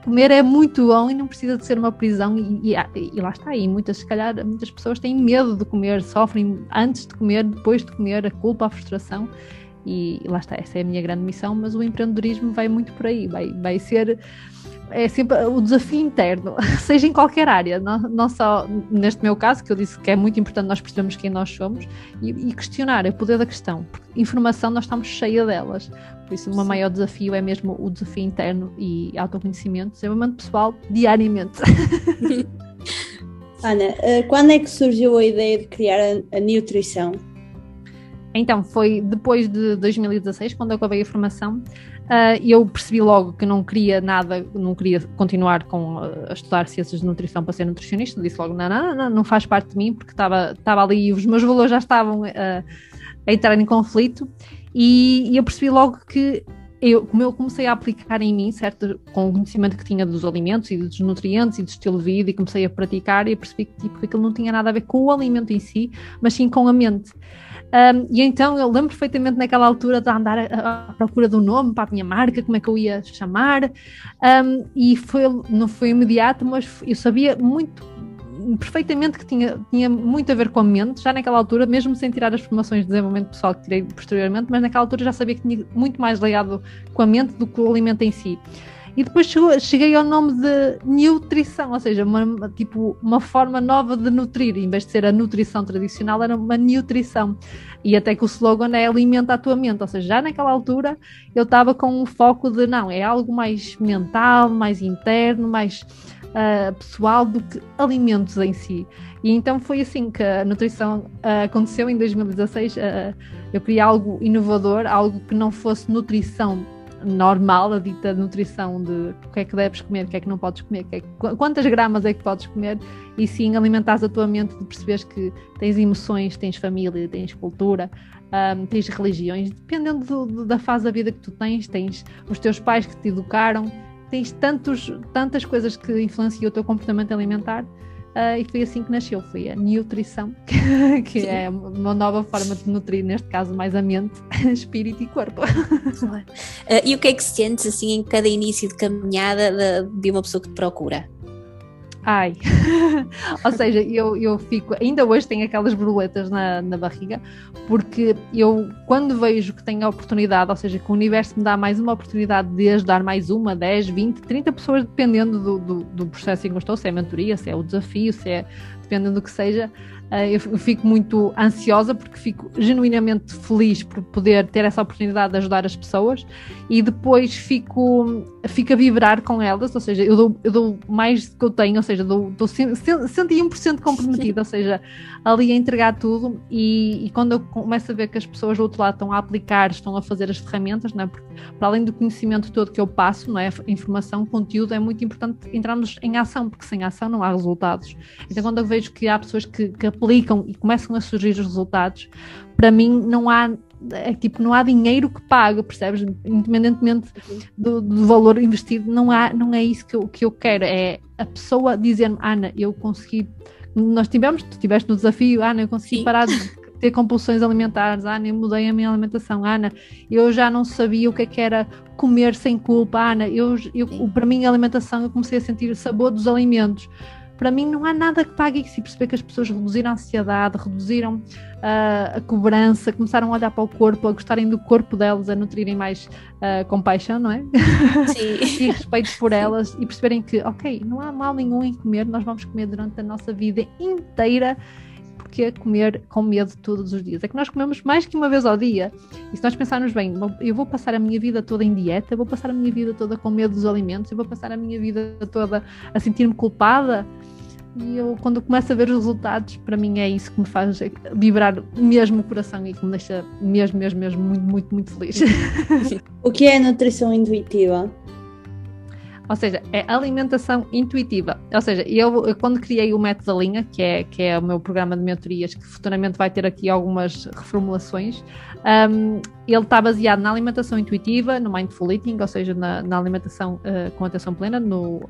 comer é muito bom e não precisa de ser uma prisão e, e, e lá está, e muitas, se calhar, muitas pessoas têm medo de comer, sofrem antes de comer, depois de comer, a culpa, a frustração e lá está, essa é a minha grande missão, mas o empreendedorismo vai muito por aí, vai, vai ser é sempre o desafio interno, seja em qualquer área, não, não, só neste meu caso, que eu disse que é muito importante nós percebermos quem nós somos e, e questionar, é o poder da questão, porque informação nós estamos cheia delas, por isso o meu maior desafio é mesmo o desafio interno e autoconhecimento, desenvolvimento pessoal diariamente. Ana, eh, quando é que surgiu a ideia de criar a, a nutrição? Então, foi depois de 2016, quando acabei a formação, uh, eu percebi logo que não queria nada, não queria continuar com, uh, a estudar ciências de nutrição para ser nutricionista. Disse logo: não, não, não, não faz parte de mim, porque estava, estava ali e os meus valores já estavam uh, a entrar em conflito. E, e eu percebi logo que eu, como eu comecei a aplicar em mim, certo, com o conhecimento que tinha dos alimentos e dos nutrientes e do estilo de vida, e comecei a praticar, e percebi que, tipo, aquilo não tinha nada a ver com o alimento em si, mas sim com a mente. Um, e então eu lembro perfeitamente naquela altura de andar à, procura do nome para a minha marca, como é que eu ia chamar, um, e foi, não foi imediato, mas eu sabia muito perfeitamente que tinha, tinha muito a ver com a mente, já naquela altura, mesmo sem tirar as formações de desenvolvimento pessoal que tirei posteriormente, mas naquela altura já sabia que tinha muito mais ligado com a mente do que o alimento em si. E depois chegou, cheguei ao nome de nutrição, ou seja, uma, tipo, uma forma nova de nutrir, em vez de ser a nutrição tradicional, era uma nutrição. E até que o slogan é alimenta a tua mente, ou seja, já naquela altura eu estava com o foco de não, é algo mais mental, mais interno, mais uh, pessoal do que alimentos em si. E então foi assim que a nutrição uh, aconteceu em 2016. Uh, eu queria algo inovador, algo que não fosse nutrição normal, a dita nutrição de o que é que deves comer, o que é que não podes comer, é que, quantas gramas é que podes comer, e sim alimentares a tua mente de perceberes que tens emoções, tens família, tens cultura, um, tens religiões, dependendo do, do, da fase da vida que tu tens, tens os teus pais que te educaram, tens tantos, tantas coisas que influenciam o teu comportamento alimentar Uh, e foi assim que nasceu, foi a nutrição, que é uma nova forma de nutrir, neste caso mais a mente, espírito e corpo. Claro. Uh, e o que é que sentes assim em cada início de caminhada de, de uma pessoa que te procura? Ai, ou seja, eu, eu fico, ainda hoje tenho aquelas borboletas na, na barriga, porque eu, quando vejo que tenho a oportunidade, ou seja, que o universo me dá mais uma oportunidade de ajudar mais uma, 10, 20, 30 pessoas, dependendo do, do, do processo em que eu estou, se é mentoria, se é o desafio, se é dependendo do que seja, eu fico muito ansiosa porque fico genuinamente feliz por poder ter essa oportunidade de ajudar as pessoas e depois fico, fico a vibrar com elas, ou seja, eu dou, eu dou mais do que eu tenho, ou seja, dou, dou 101% comprometida, ou seja, ali a entregar tudo e, e, quando eu começo a ver que as pessoas do outro lado estão a aplicar, estão a fazer as ferramentas, não é? porque para além do conhecimento todo que eu passo, não é? informação, conteúdo, é muito importante entrarmos em ação, porque sem ação não há resultados. Então quando eu vejo que há pessoas que, que aplicam e começam a surgir os resultados, para mim não há é tipo, não há dinheiro que pague, percebes? Independentemente do, do, valor investido, não, há, não é isso que eu, que eu quero. É a pessoa dizer-me, Ana, eu consegui. Nós tivemos, tu estiveste no desafio, Ana, eu consegui Sim. parar de ter compulsões alimentares, Ana, eu mudei a minha alimentação, Ana, eu já não sabia o que, é que era comer sem culpa, Ana, eu, eu, para mim a alimentação eu comecei a sentir o sabor dos alimentos para mim não há nada que pague isso e perceber que as pessoas reduziram a ansiedade, reduziram uh, a cobrança, começaram a olhar para o corpo, a gostarem do corpo delas, a nutrirem mais uh, compaixão, não é? Sim. e respeito por elas e perceberem que, ok, não há mal nenhum em comer, nós vamos comer durante a nossa vida inteira porque comer com medo todos os dias. É que nós comemos mais que uma vez ao dia. E se nós pensarmos bem, eu vou passar a minha vida toda em dieta, vou passar a minha vida toda com medo dos alimentos, eu vou passar a minha vida toda a sentir-me culpada. E eu, quando começo a ver os resultados, para mim é isso que me faz vibrar mesmo o coração e que me deixa mesmo, mesmo, mesmo muito, muito, muito feliz. o que é nutrição intuitiva? Ou seja, é alimentação intuitiva. Ou seja, eu, eu, quando criei o método da linha, que é, que é o meu programa de mentorias, que futuramente vai ter aqui algumas reformulações, um, ele está baseado na alimentação intuitiva, no mindful eating, ou seja, na, na alimentação uh, com atenção plena, no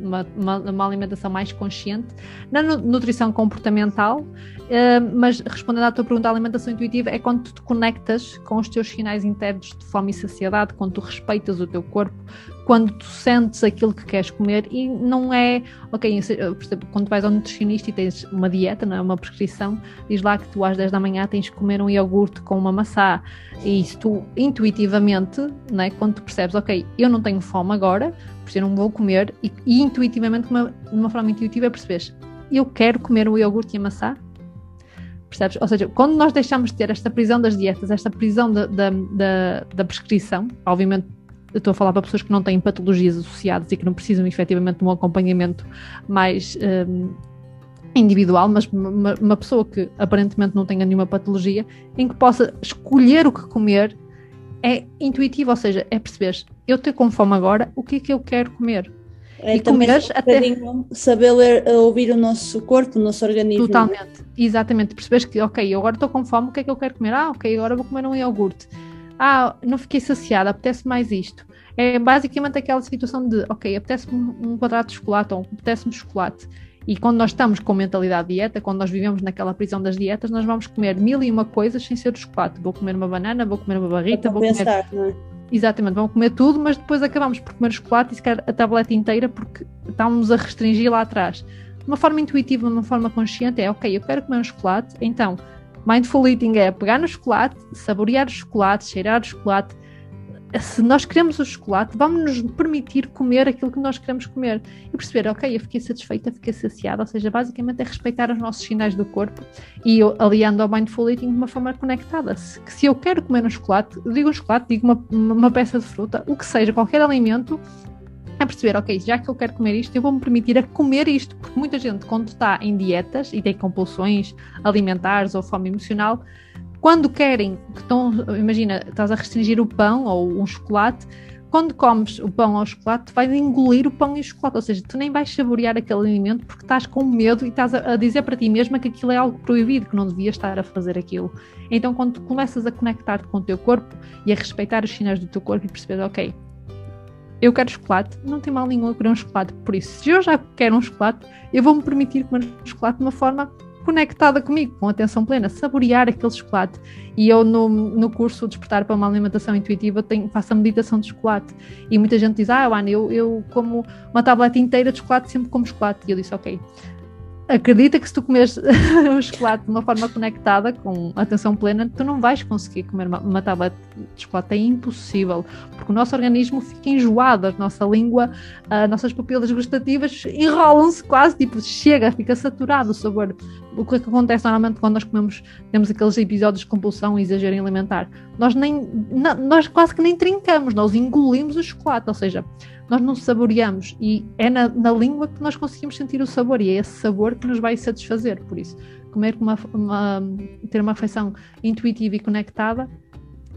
uma, uma, uma, alimentação mais consciente, na nutrição comportamental, uh, mas respondendo à tua pergunta, a alimentação intuitiva é quando tu te conectas com os teus sinais internos de fome e saciedade, quando tu respeitas o teu corpo, quando tu sentes aquilo que queres comer e não é, ok, quando tu vais ao nutricionista e tens uma dieta, não é uma prescrição, diz lá que tu às 10 da manhã tens que comer um iogurte com uma maçã e se tu intuitivamente, não é, quando tu percebes, ok, eu não tenho fome agora, por isso eu não vou comer e, e intuitivamente, de uma forma intuitiva perceberes, eu quero comer o iogurte e a maçã, percebes? Ou seja, quando nós deixamos de ter esta prisão das dietas, esta prisão da, da, da, da prescrição, obviamente estou a falar para pessoas que não têm patologias associadas e que não precisam efetivamente de um acompanhamento mais um, individual, mas uma, uma, pessoa que aparentemente não tenha nenhuma patologia, em que possa escolher o que comer, é intuitivo, ou seja, é perceber, eu estou com fome agora, o que é que eu quero comer? É, e comeres até saber ler, ouvir o nosso corpo, o nosso organismo. Totalmente, exatamente. Percebes que, ok, eu agora estou com fome, o que é que eu quero comer? Ah, ok, agora vou comer um iogurte ah, não fiquei saciada, apetece mais isto. É basicamente aquela situação de, ok, apetece-me um quadrado de chocolate ou apetece-me chocolate. E quando nós estamos com mentalidade de dieta, quando nós vivemos naquela prisão das dietas, nós vamos comer mil e uma coisas sem ser o chocolate. Vou comer uma banana, vou comer uma barrita, vou pensar, comer. É? Exatamente, vamos comer tudo, mas depois acabamos por comer o chocolate e sequer a tableta inteira porque estamos a restringir lá atrás. De uma forma intuitiva, de uma forma consciente, é ok, eu quero comer um chocolate, então Mindful eating é pegar no chocolate, saborear o chocolate, cheirar o chocolate, se nós queremos o chocolate, vamos nos permitir comer aquilo que nós queremos comer e perceber, ok, eu fiquei satisfeita, fiquei saciada, ou seja, basicamente é respeitar os nossos sinais do corpo e eu, aliando ao mindful eating de uma forma conectada. Se, se eu quero comer um chocolate, digo um chocolate, digo uma, uma peça de fruta, o que seja, qualquer alimento, é perceber, ok, já que eu quero comer isto, eu vou-me permitir a comer isto, porque muita gente, quando está em dietas e tem compulsões alimentares ou fome emocional, quando querem, que estão, imagina, estás a restringir o pão ou um chocolate, quando comes o pão ou o chocolate, vais engolir o pão e o chocolate, ou seja, tu nem vais saborear aquele alimento porque estás com medo e estás a, a dizer para ti mesma que aquilo é algo proibido, que não devias estar a fazer aquilo. Então, quando tu começas a conectar-te com o teu corpo e a respeitar os sinais do teu corpo e perceber, ok, eu quero chocolate, não tem mal nenhum eu querer um chocolate, por isso, se eu já quero um chocolate, eu vou-me permitir comer chocolate de uma forma conectada comigo, com atenção plena, saborear aquele chocolate. E eu, no, no curso Despertar para uma Alimentação Intuitiva, tenho, faço a meditação de chocolate. E muita gente diz: Ah, Ana, eu, eu como uma tableta inteira de chocolate, sempre como chocolate. E eu disse: Ok, acredita que se tu comeres o chocolate de uma forma conectada, com atenção plena, tu não vais conseguir comer uma, uma de chocolate. É impossível, porque o nosso organismo fica enjoado, a nossa língua, as nossas pupilas gustativas enrolam-se quase, tipo, chega, fica saturado o sabor. O que, é que acontece normalmente quando nós comemos, temos aqueles episódios de compulsão e exagero alimentar? Nós, nem, nós quase que nem trincamos, nós engolimos o chocolate, ou seja, nós não saboreamos e é na, na, língua que nós conseguimos sentir o sabor e é esse sabor que nos vai satisfazer. Por isso, comer uma, uma, ter uma refeição intuitiva e conectada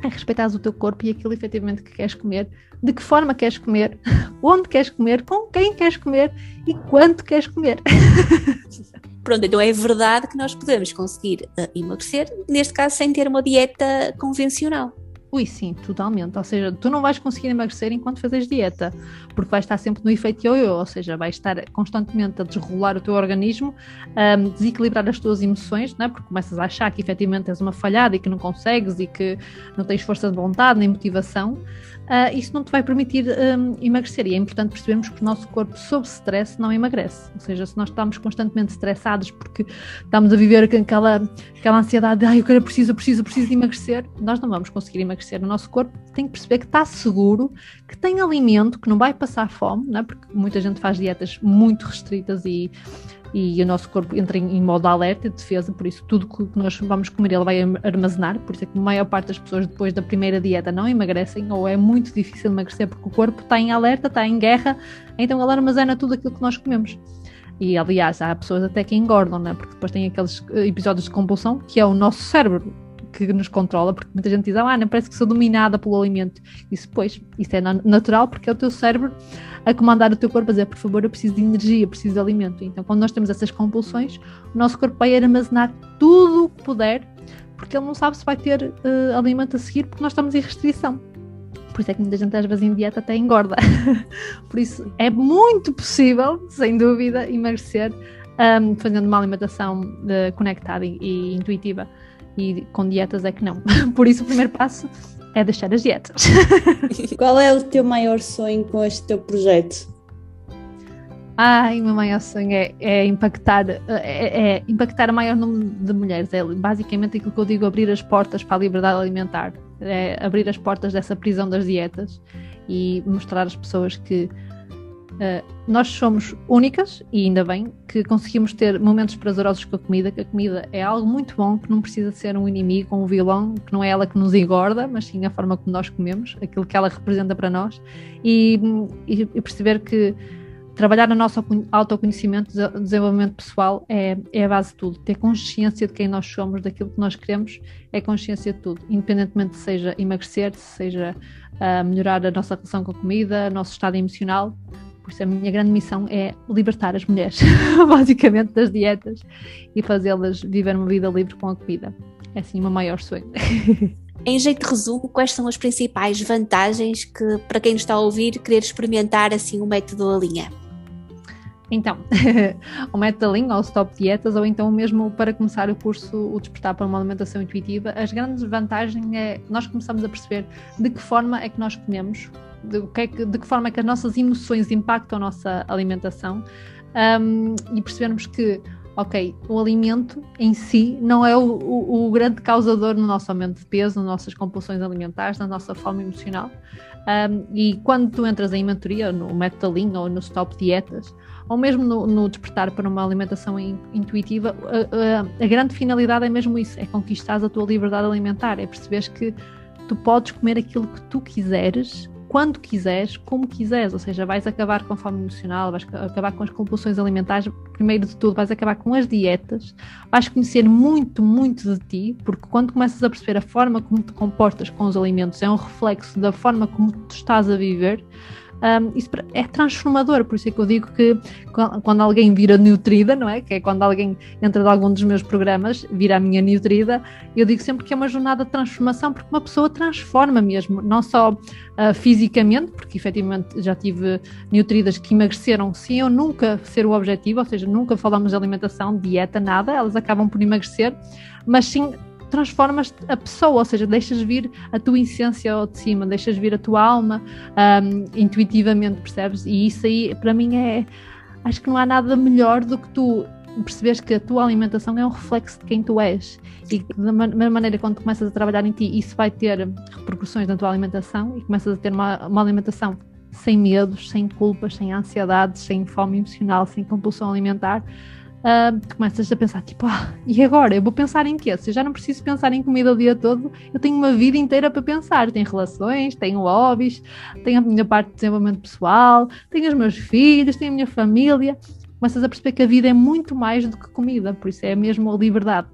é respeitar o teu corpo e aquilo efetivamente que queres comer, de que forma queres comer, onde queres comer, com quem queres comer e quanto queres comer. Pronto, então é verdade que nós podemos conseguir uh, emagrecer, neste caso sem ter uma dieta convencional. Ui, sim, totalmente. Ou seja, tu não vais conseguir emagrecer enquanto fazes dieta, porque vais estar sempre no efeito yo-yo, ou seja, vais estar constantemente a desregular o teu organismo, um, desequilibrar as tuas emoções, não é? porque começas a achar que efetivamente és uma falhada e que não consegues e que não tens força de vontade nem motivação uh, isso não te vai permitir um, emagrecer. E é importante percebermos que o nosso corpo, sob stress, não emagrece. Ou seja, se nós estamos constantemente estressados porque estamos a viver aquela, aquela ansiedade de ah, eu quero, preciso, preciso, preciso de emagrecer, nós não vamos conseguir emagrecer. O nosso corpo tem que perceber que está seguro, que tem alimento, que não vai passar fome, é? porque muita gente faz dietas muito restritas e e o nosso corpo entra em, em modo alerta de defesa, por isso tudo que nós vamos comer ele vai armazenar, por isso é que a maior parte das pessoas depois da primeira dieta não emagrecem ou é muito difícil emagrecer porque o corpo está em alerta, está em guerra, então ele armazena tudo aquilo que nós comemos. E aliás, há pessoas até que engordam, né? porque depois tem aqueles eh, episódios de compulsão que é o nosso cérebro que nos controla, porque muita gente diz, ah, não parece que sou dominada pelo alimento. Isso, pois, isso é natural porque é o teu cérebro a comandar o teu corpo a dizer, por favor, eu preciso de energia, preciso de alimento. Então, quando nós temos essas compulsões, o nosso corpo vai armazenar tudo o que puder, porque ele não sabe se vai ter uh, alimento a seguir, porque nós estamos em restrição. Por isso é que muita gente às vezes em dieta até engorda. por isso é muito possível, sem dúvida, emagrecer um, fazendo uma alimentação uh, conectada e, e intuitiva e com dietas é que não. Por isso, o primeiro passo é deixar as dietas. Qual é o teu maior sonho com este teu projeto? Ai, o meu maior sonho é, é impactar, é, é, impactar o maior número de mulheres. É basicamente aquilo que eu digo, abrir as portas para a liberdade alimentar. É abrir as portas dessa prisão das dietas e mostrar às pessoas que Uh, nós somos únicas e ainda bem que conseguimos ter momentos prazerosos com a comida, que a comida é algo muito bom, que não precisa ser um inimigo, um vilão, que não é ela que nos engorda, mas sim a forma como nós comemos, aquilo que ela representa para nós, e, e, e perceber que trabalhar no nosso autoconhecimento, desenvolvimento pessoal é, é a base de tudo. Ter consciência de quem nós somos, daquilo que nós queremos, é consciência de tudo, independentemente seja emagrecer, seja uh, melhorar a nossa relação com a comida, nosso estado emocional, por isso, a minha grande missão é libertar as mulheres, basicamente, das dietas e fazê-las viver uma vida livre com a comida. É assim o meu maior sonho. Em jeito de resumo, quais são as principais vantagens que, para quem nos está a ouvir, querer experimentar assim o método da linha? Então, o método da linha, ou stop dietas, ou então mesmo para começar o curso O Despertar para uma Alimentação Intuitiva, as grandes vantagens é nós começamos a perceber de que forma é que nós comemos, de que, é que, de que forma é que as nossas emoções impactam a nossa alimentação um, e percebermos que, ok, o alimento em si não é o, o, o, grande causador no nosso aumento de peso, nas nossas compulsões alimentares, na nossa fome emocional, Um, e quando tu entras em mentoria, no método ou no Stop Dietas, ou mesmo no, no despertar para uma alimentação in, intuitiva, a, a, a, grande finalidade é mesmo isso: é conquistar a tua liberdade alimentar, é perceberes que tu podes comer aquilo que tu quiseres quando quiseres, como quiseres, ou seja, vais acabar com a fome emocional, vais acabar com as compulsões alimentares, primeiro de tudo vais acabar com as dietas, vais conhecer muito, muito de ti, porque quando começas a perceber a forma como te comportas com os alimentos, é um reflexo da forma como tu estás a viver, um, isso é transformador, por isso é que eu digo que quando alguém vira nutrida, não é? Que é quando alguém entra de algum dos meus programas, vira a minha nutrida, eu digo sempre que é uma jornada de transformação, porque uma pessoa transforma mesmo, não só uh, fisicamente, porque efetivamente já tive nutridas que emagreceram sem eu nunca ser o objetivo, ou seja, nunca falamos de alimentação, dieta, nada, elas acabam por emagrecer, mas sim transformas a pessoa, ou seja, deixas vir a tua essência ao de cima, deixas vir a tua alma um, intuitivamente, percebes? E isso aí, para mim, é. Acho que não há nada melhor do que tu perceberes que a tua alimentação é um reflexo de quem tu és e da mesma maneira quando tu começas a trabalhar em ti isso vai ter repercussões na tua alimentação e começas a ter uma, uma alimentação sem medos, sem culpas, sem ansiedades, sem fome emocional, sem compulsão alimentar uh, tu começas a pensar, tipo, ah, e agora? Eu vou pensar em quê? Se eu já não preciso pensar em comida o dia todo, eu tenho uma vida inteira para pensar. Tenho relações, tenho hobbies, tenho a minha parte de desenvolvimento pessoal, tenho os meus filhos, tenho a minha família. Começas a perceber que a vida é muito mais do que comida, por isso é mesmo a liberdade.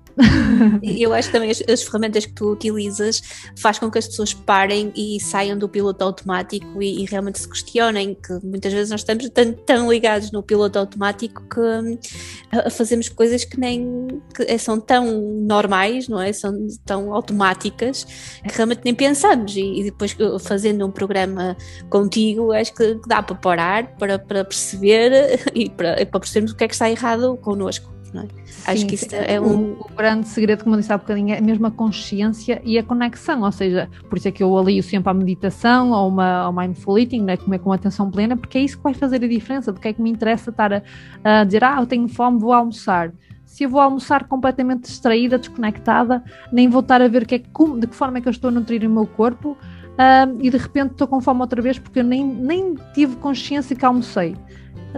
Eu acho também as, as, ferramentas que tu utilizas faz com que as pessoas parem e saiam do piloto automático e, e realmente se questionem, que muitas vezes nós estamos tão, tão ligados no piloto automático que uh, fazemos coisas que nem que é, são tão normais, não é? São tão automáticas que realmente nem pensamos e, e depois fazendo um programa contigo acho que dá para parar, para, para perceber e para, para percebermos o que é que está errado connosco não é? Sim, Acho que isso é um... O, grande segredo, como eu disse há bocadinho, é mesmo a consciência e a conexão, ou seja, por isso é que eu alio sempre à meditação ou uma, ao mindful eating, né, comer com atenção plena, porque é isso que vai fazer a diferença, do que é que me interessa estar a, a dizer, ah, eu tenho fome, vou almoçar se eu vou almoçar completamente distraída, desconectada, nem vou estar a ver que é, de que forma é que eu estou a nutrir o meu corpo uh, e de repente estou com fome outra vez porque eu nem, nem tive consciência que almocei.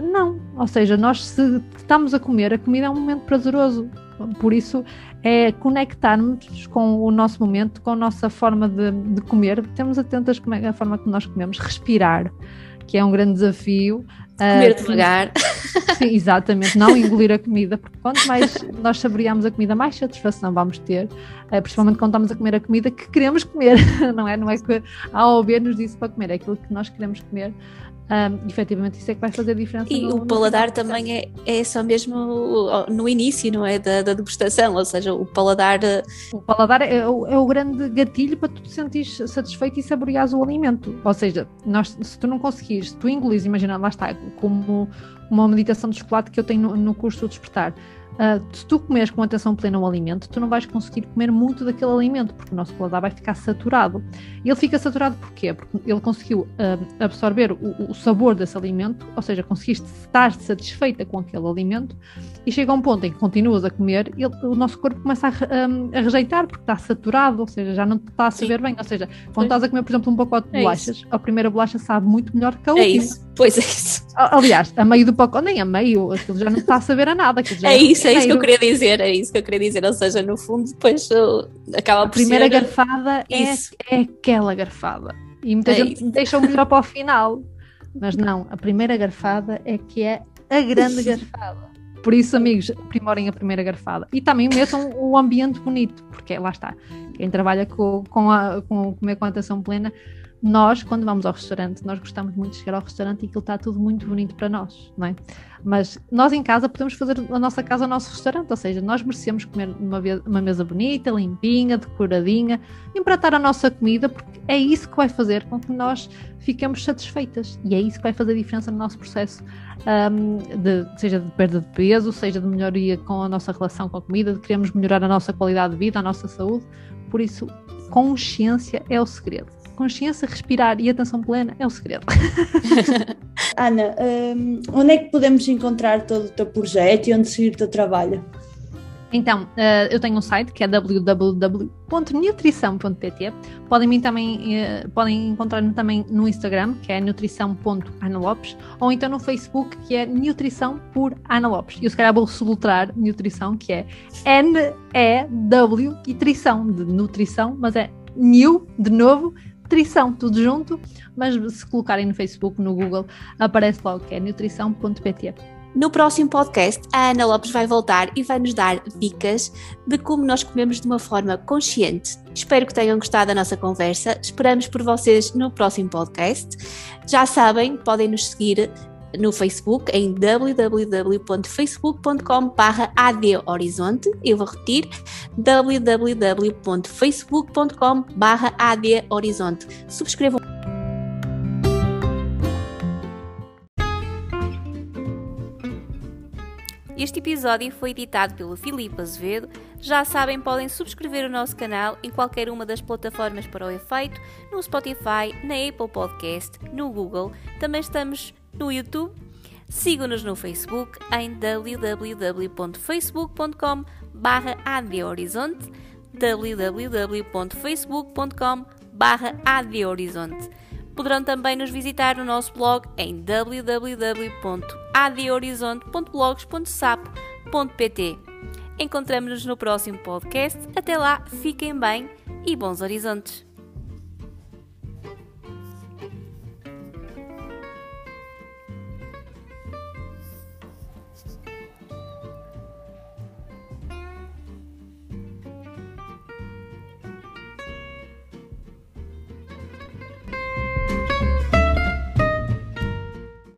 Não, ou seja, nós se estamos a comer, a comida é um momento prazeroso, por isso é conectarmos com o nosso momento, com a nossa forma de, de comer, temos atentas como é a forma que nós comemos, respirar, que é um grande desafio. Comer uh, devagar. Sim, exatamente, não engolir a comida, porque quanto mais nós saboreamos a comida, mais satisfação vamos ter, uh, principalmente quando estamos a comer a comida que queremos comer, não é? Não é que a A ou B nos disse para comer, é aquilo que nós queremos comer. Um, efetivamente, isso é que vai fazer a diferença. E no, o paladar também é, é só mesmo no início, não é? Da, da degustação, ou seja, o paladar. Eh, o paladar é, é, o, é o grande gatilho para tu te sentires satisfeito e saboreares o alimento. Ou seja, nós, se tu não conseguires, tu engolis, imagina, lá está, como uma meditação de chocolate que eu tenho no, no curso do Despertar Uh, se tu comeres com atenção plena um alimento, tu não vais conseguir comer muito daquele alimento, porque o nosso paladar vai ficar saturado. Ele fica saturado porquê? Porque ele conseguiu uh, absorver o, o, sabor desse alimento, ou seja, conseguiste estar satisfeita com aquele alimento, e chega a um ponto em que continuas a comer, e o nosso corpo começa a, um, a, rejeitar, porque está saturado, ou seja, já não está a saber Sim. bem. Ou seja, quando estás a comer, por exemplo, um pacote de é bolachas, isso. a primeira bolacha sabe muito melhor que a é última. É isso, pois é isso. Aliás, a meio do pacote, nem a meio, aquilo já não está a saber a nada. é isso, é isso que eu queria dizer, é isso que eu queria dizer. Ou seja, no fundo, depois uh, acaba por ser. A primeira garfada é, é, aquela garfada. E muita é gente isso. deixa o melhor para o final. Mas não, a primeira garfada é que é a grande garfada. Por isso, amigos, aprimorem a primeira garfada. E também metam o ambiente bonito, porque lá está. Quem trabalha com, com, a, com comer com atenção plena nós, quando vamos ao restaurante, nós gostamos muito de chegar ao restaurante e aquilo está tudo muito bonito para nós, não é? Mas nós em casa podemos fazer a nossa casa o nosso restaurante, ou seja, nós merecemos comer numa uma mesa bonita, limpinha, decoradinha, empratar a nossa comida, porque é isso que vai fazer com que nós fiquemos satisfeitas e é isso que vai fazer a diferença no nosso processo, um, de, seja de perda de peso, seja de melhoria com a nossa relação com a comida, de queremos melhorar a nossa qualidade de vida, a nossa saúde. Por isso, consciência é o segredo consciência, respirar e atenção plena é o segredo. Ana, um, onde é que podemos encontrar todo o teu projeto e onde seguir o teu trabalho? Então, uh, eu tenho um site que é www.nutrição.pt. Podem, também, uh, podem encontrar-me também no Instagram, que é nutrição.analopes, ou então no Facebook, que é Nutrição por Ana Lopes. Eu se calhar vou soletrar Nutrição, que é N-E-W e Trição, de nutrição, mas é New, de novo, Nutrição, tudo junto, mas se colocarem no Facebook, no Google, aparece logo que é nutrição.pt. No próximo podcast, a Ana Lopes vai voltar e vai nos dar dicas de como nós comemos de uma forma consciente. Espero que tenham gostado da nossa conversa. Esperamos por vocês no próximo podcast. Já sabem, podem nos seguir no Facebook em www.facebook.com adhorizonte. Eu vou repetir www.facebook.com adhorizonte. Subscrevam Este episódio foi editado pelo Filipe Azevedo. Já sabem, podem subscrever o nosso canal em qualquer uma das plataformas para o efeito, no Spotify, na Apple Podcast, no Google. Também estamos no YouTube. Sigam-nos no Facebook em www.facebook.com barra www.facebook.com barra Poderão também nos visitar no nosso blog em www.adhorizonte.blogs.sapo.pt. Encontramos-nos no próximo podcast. Até lá, fiquem bem e bons horizontes!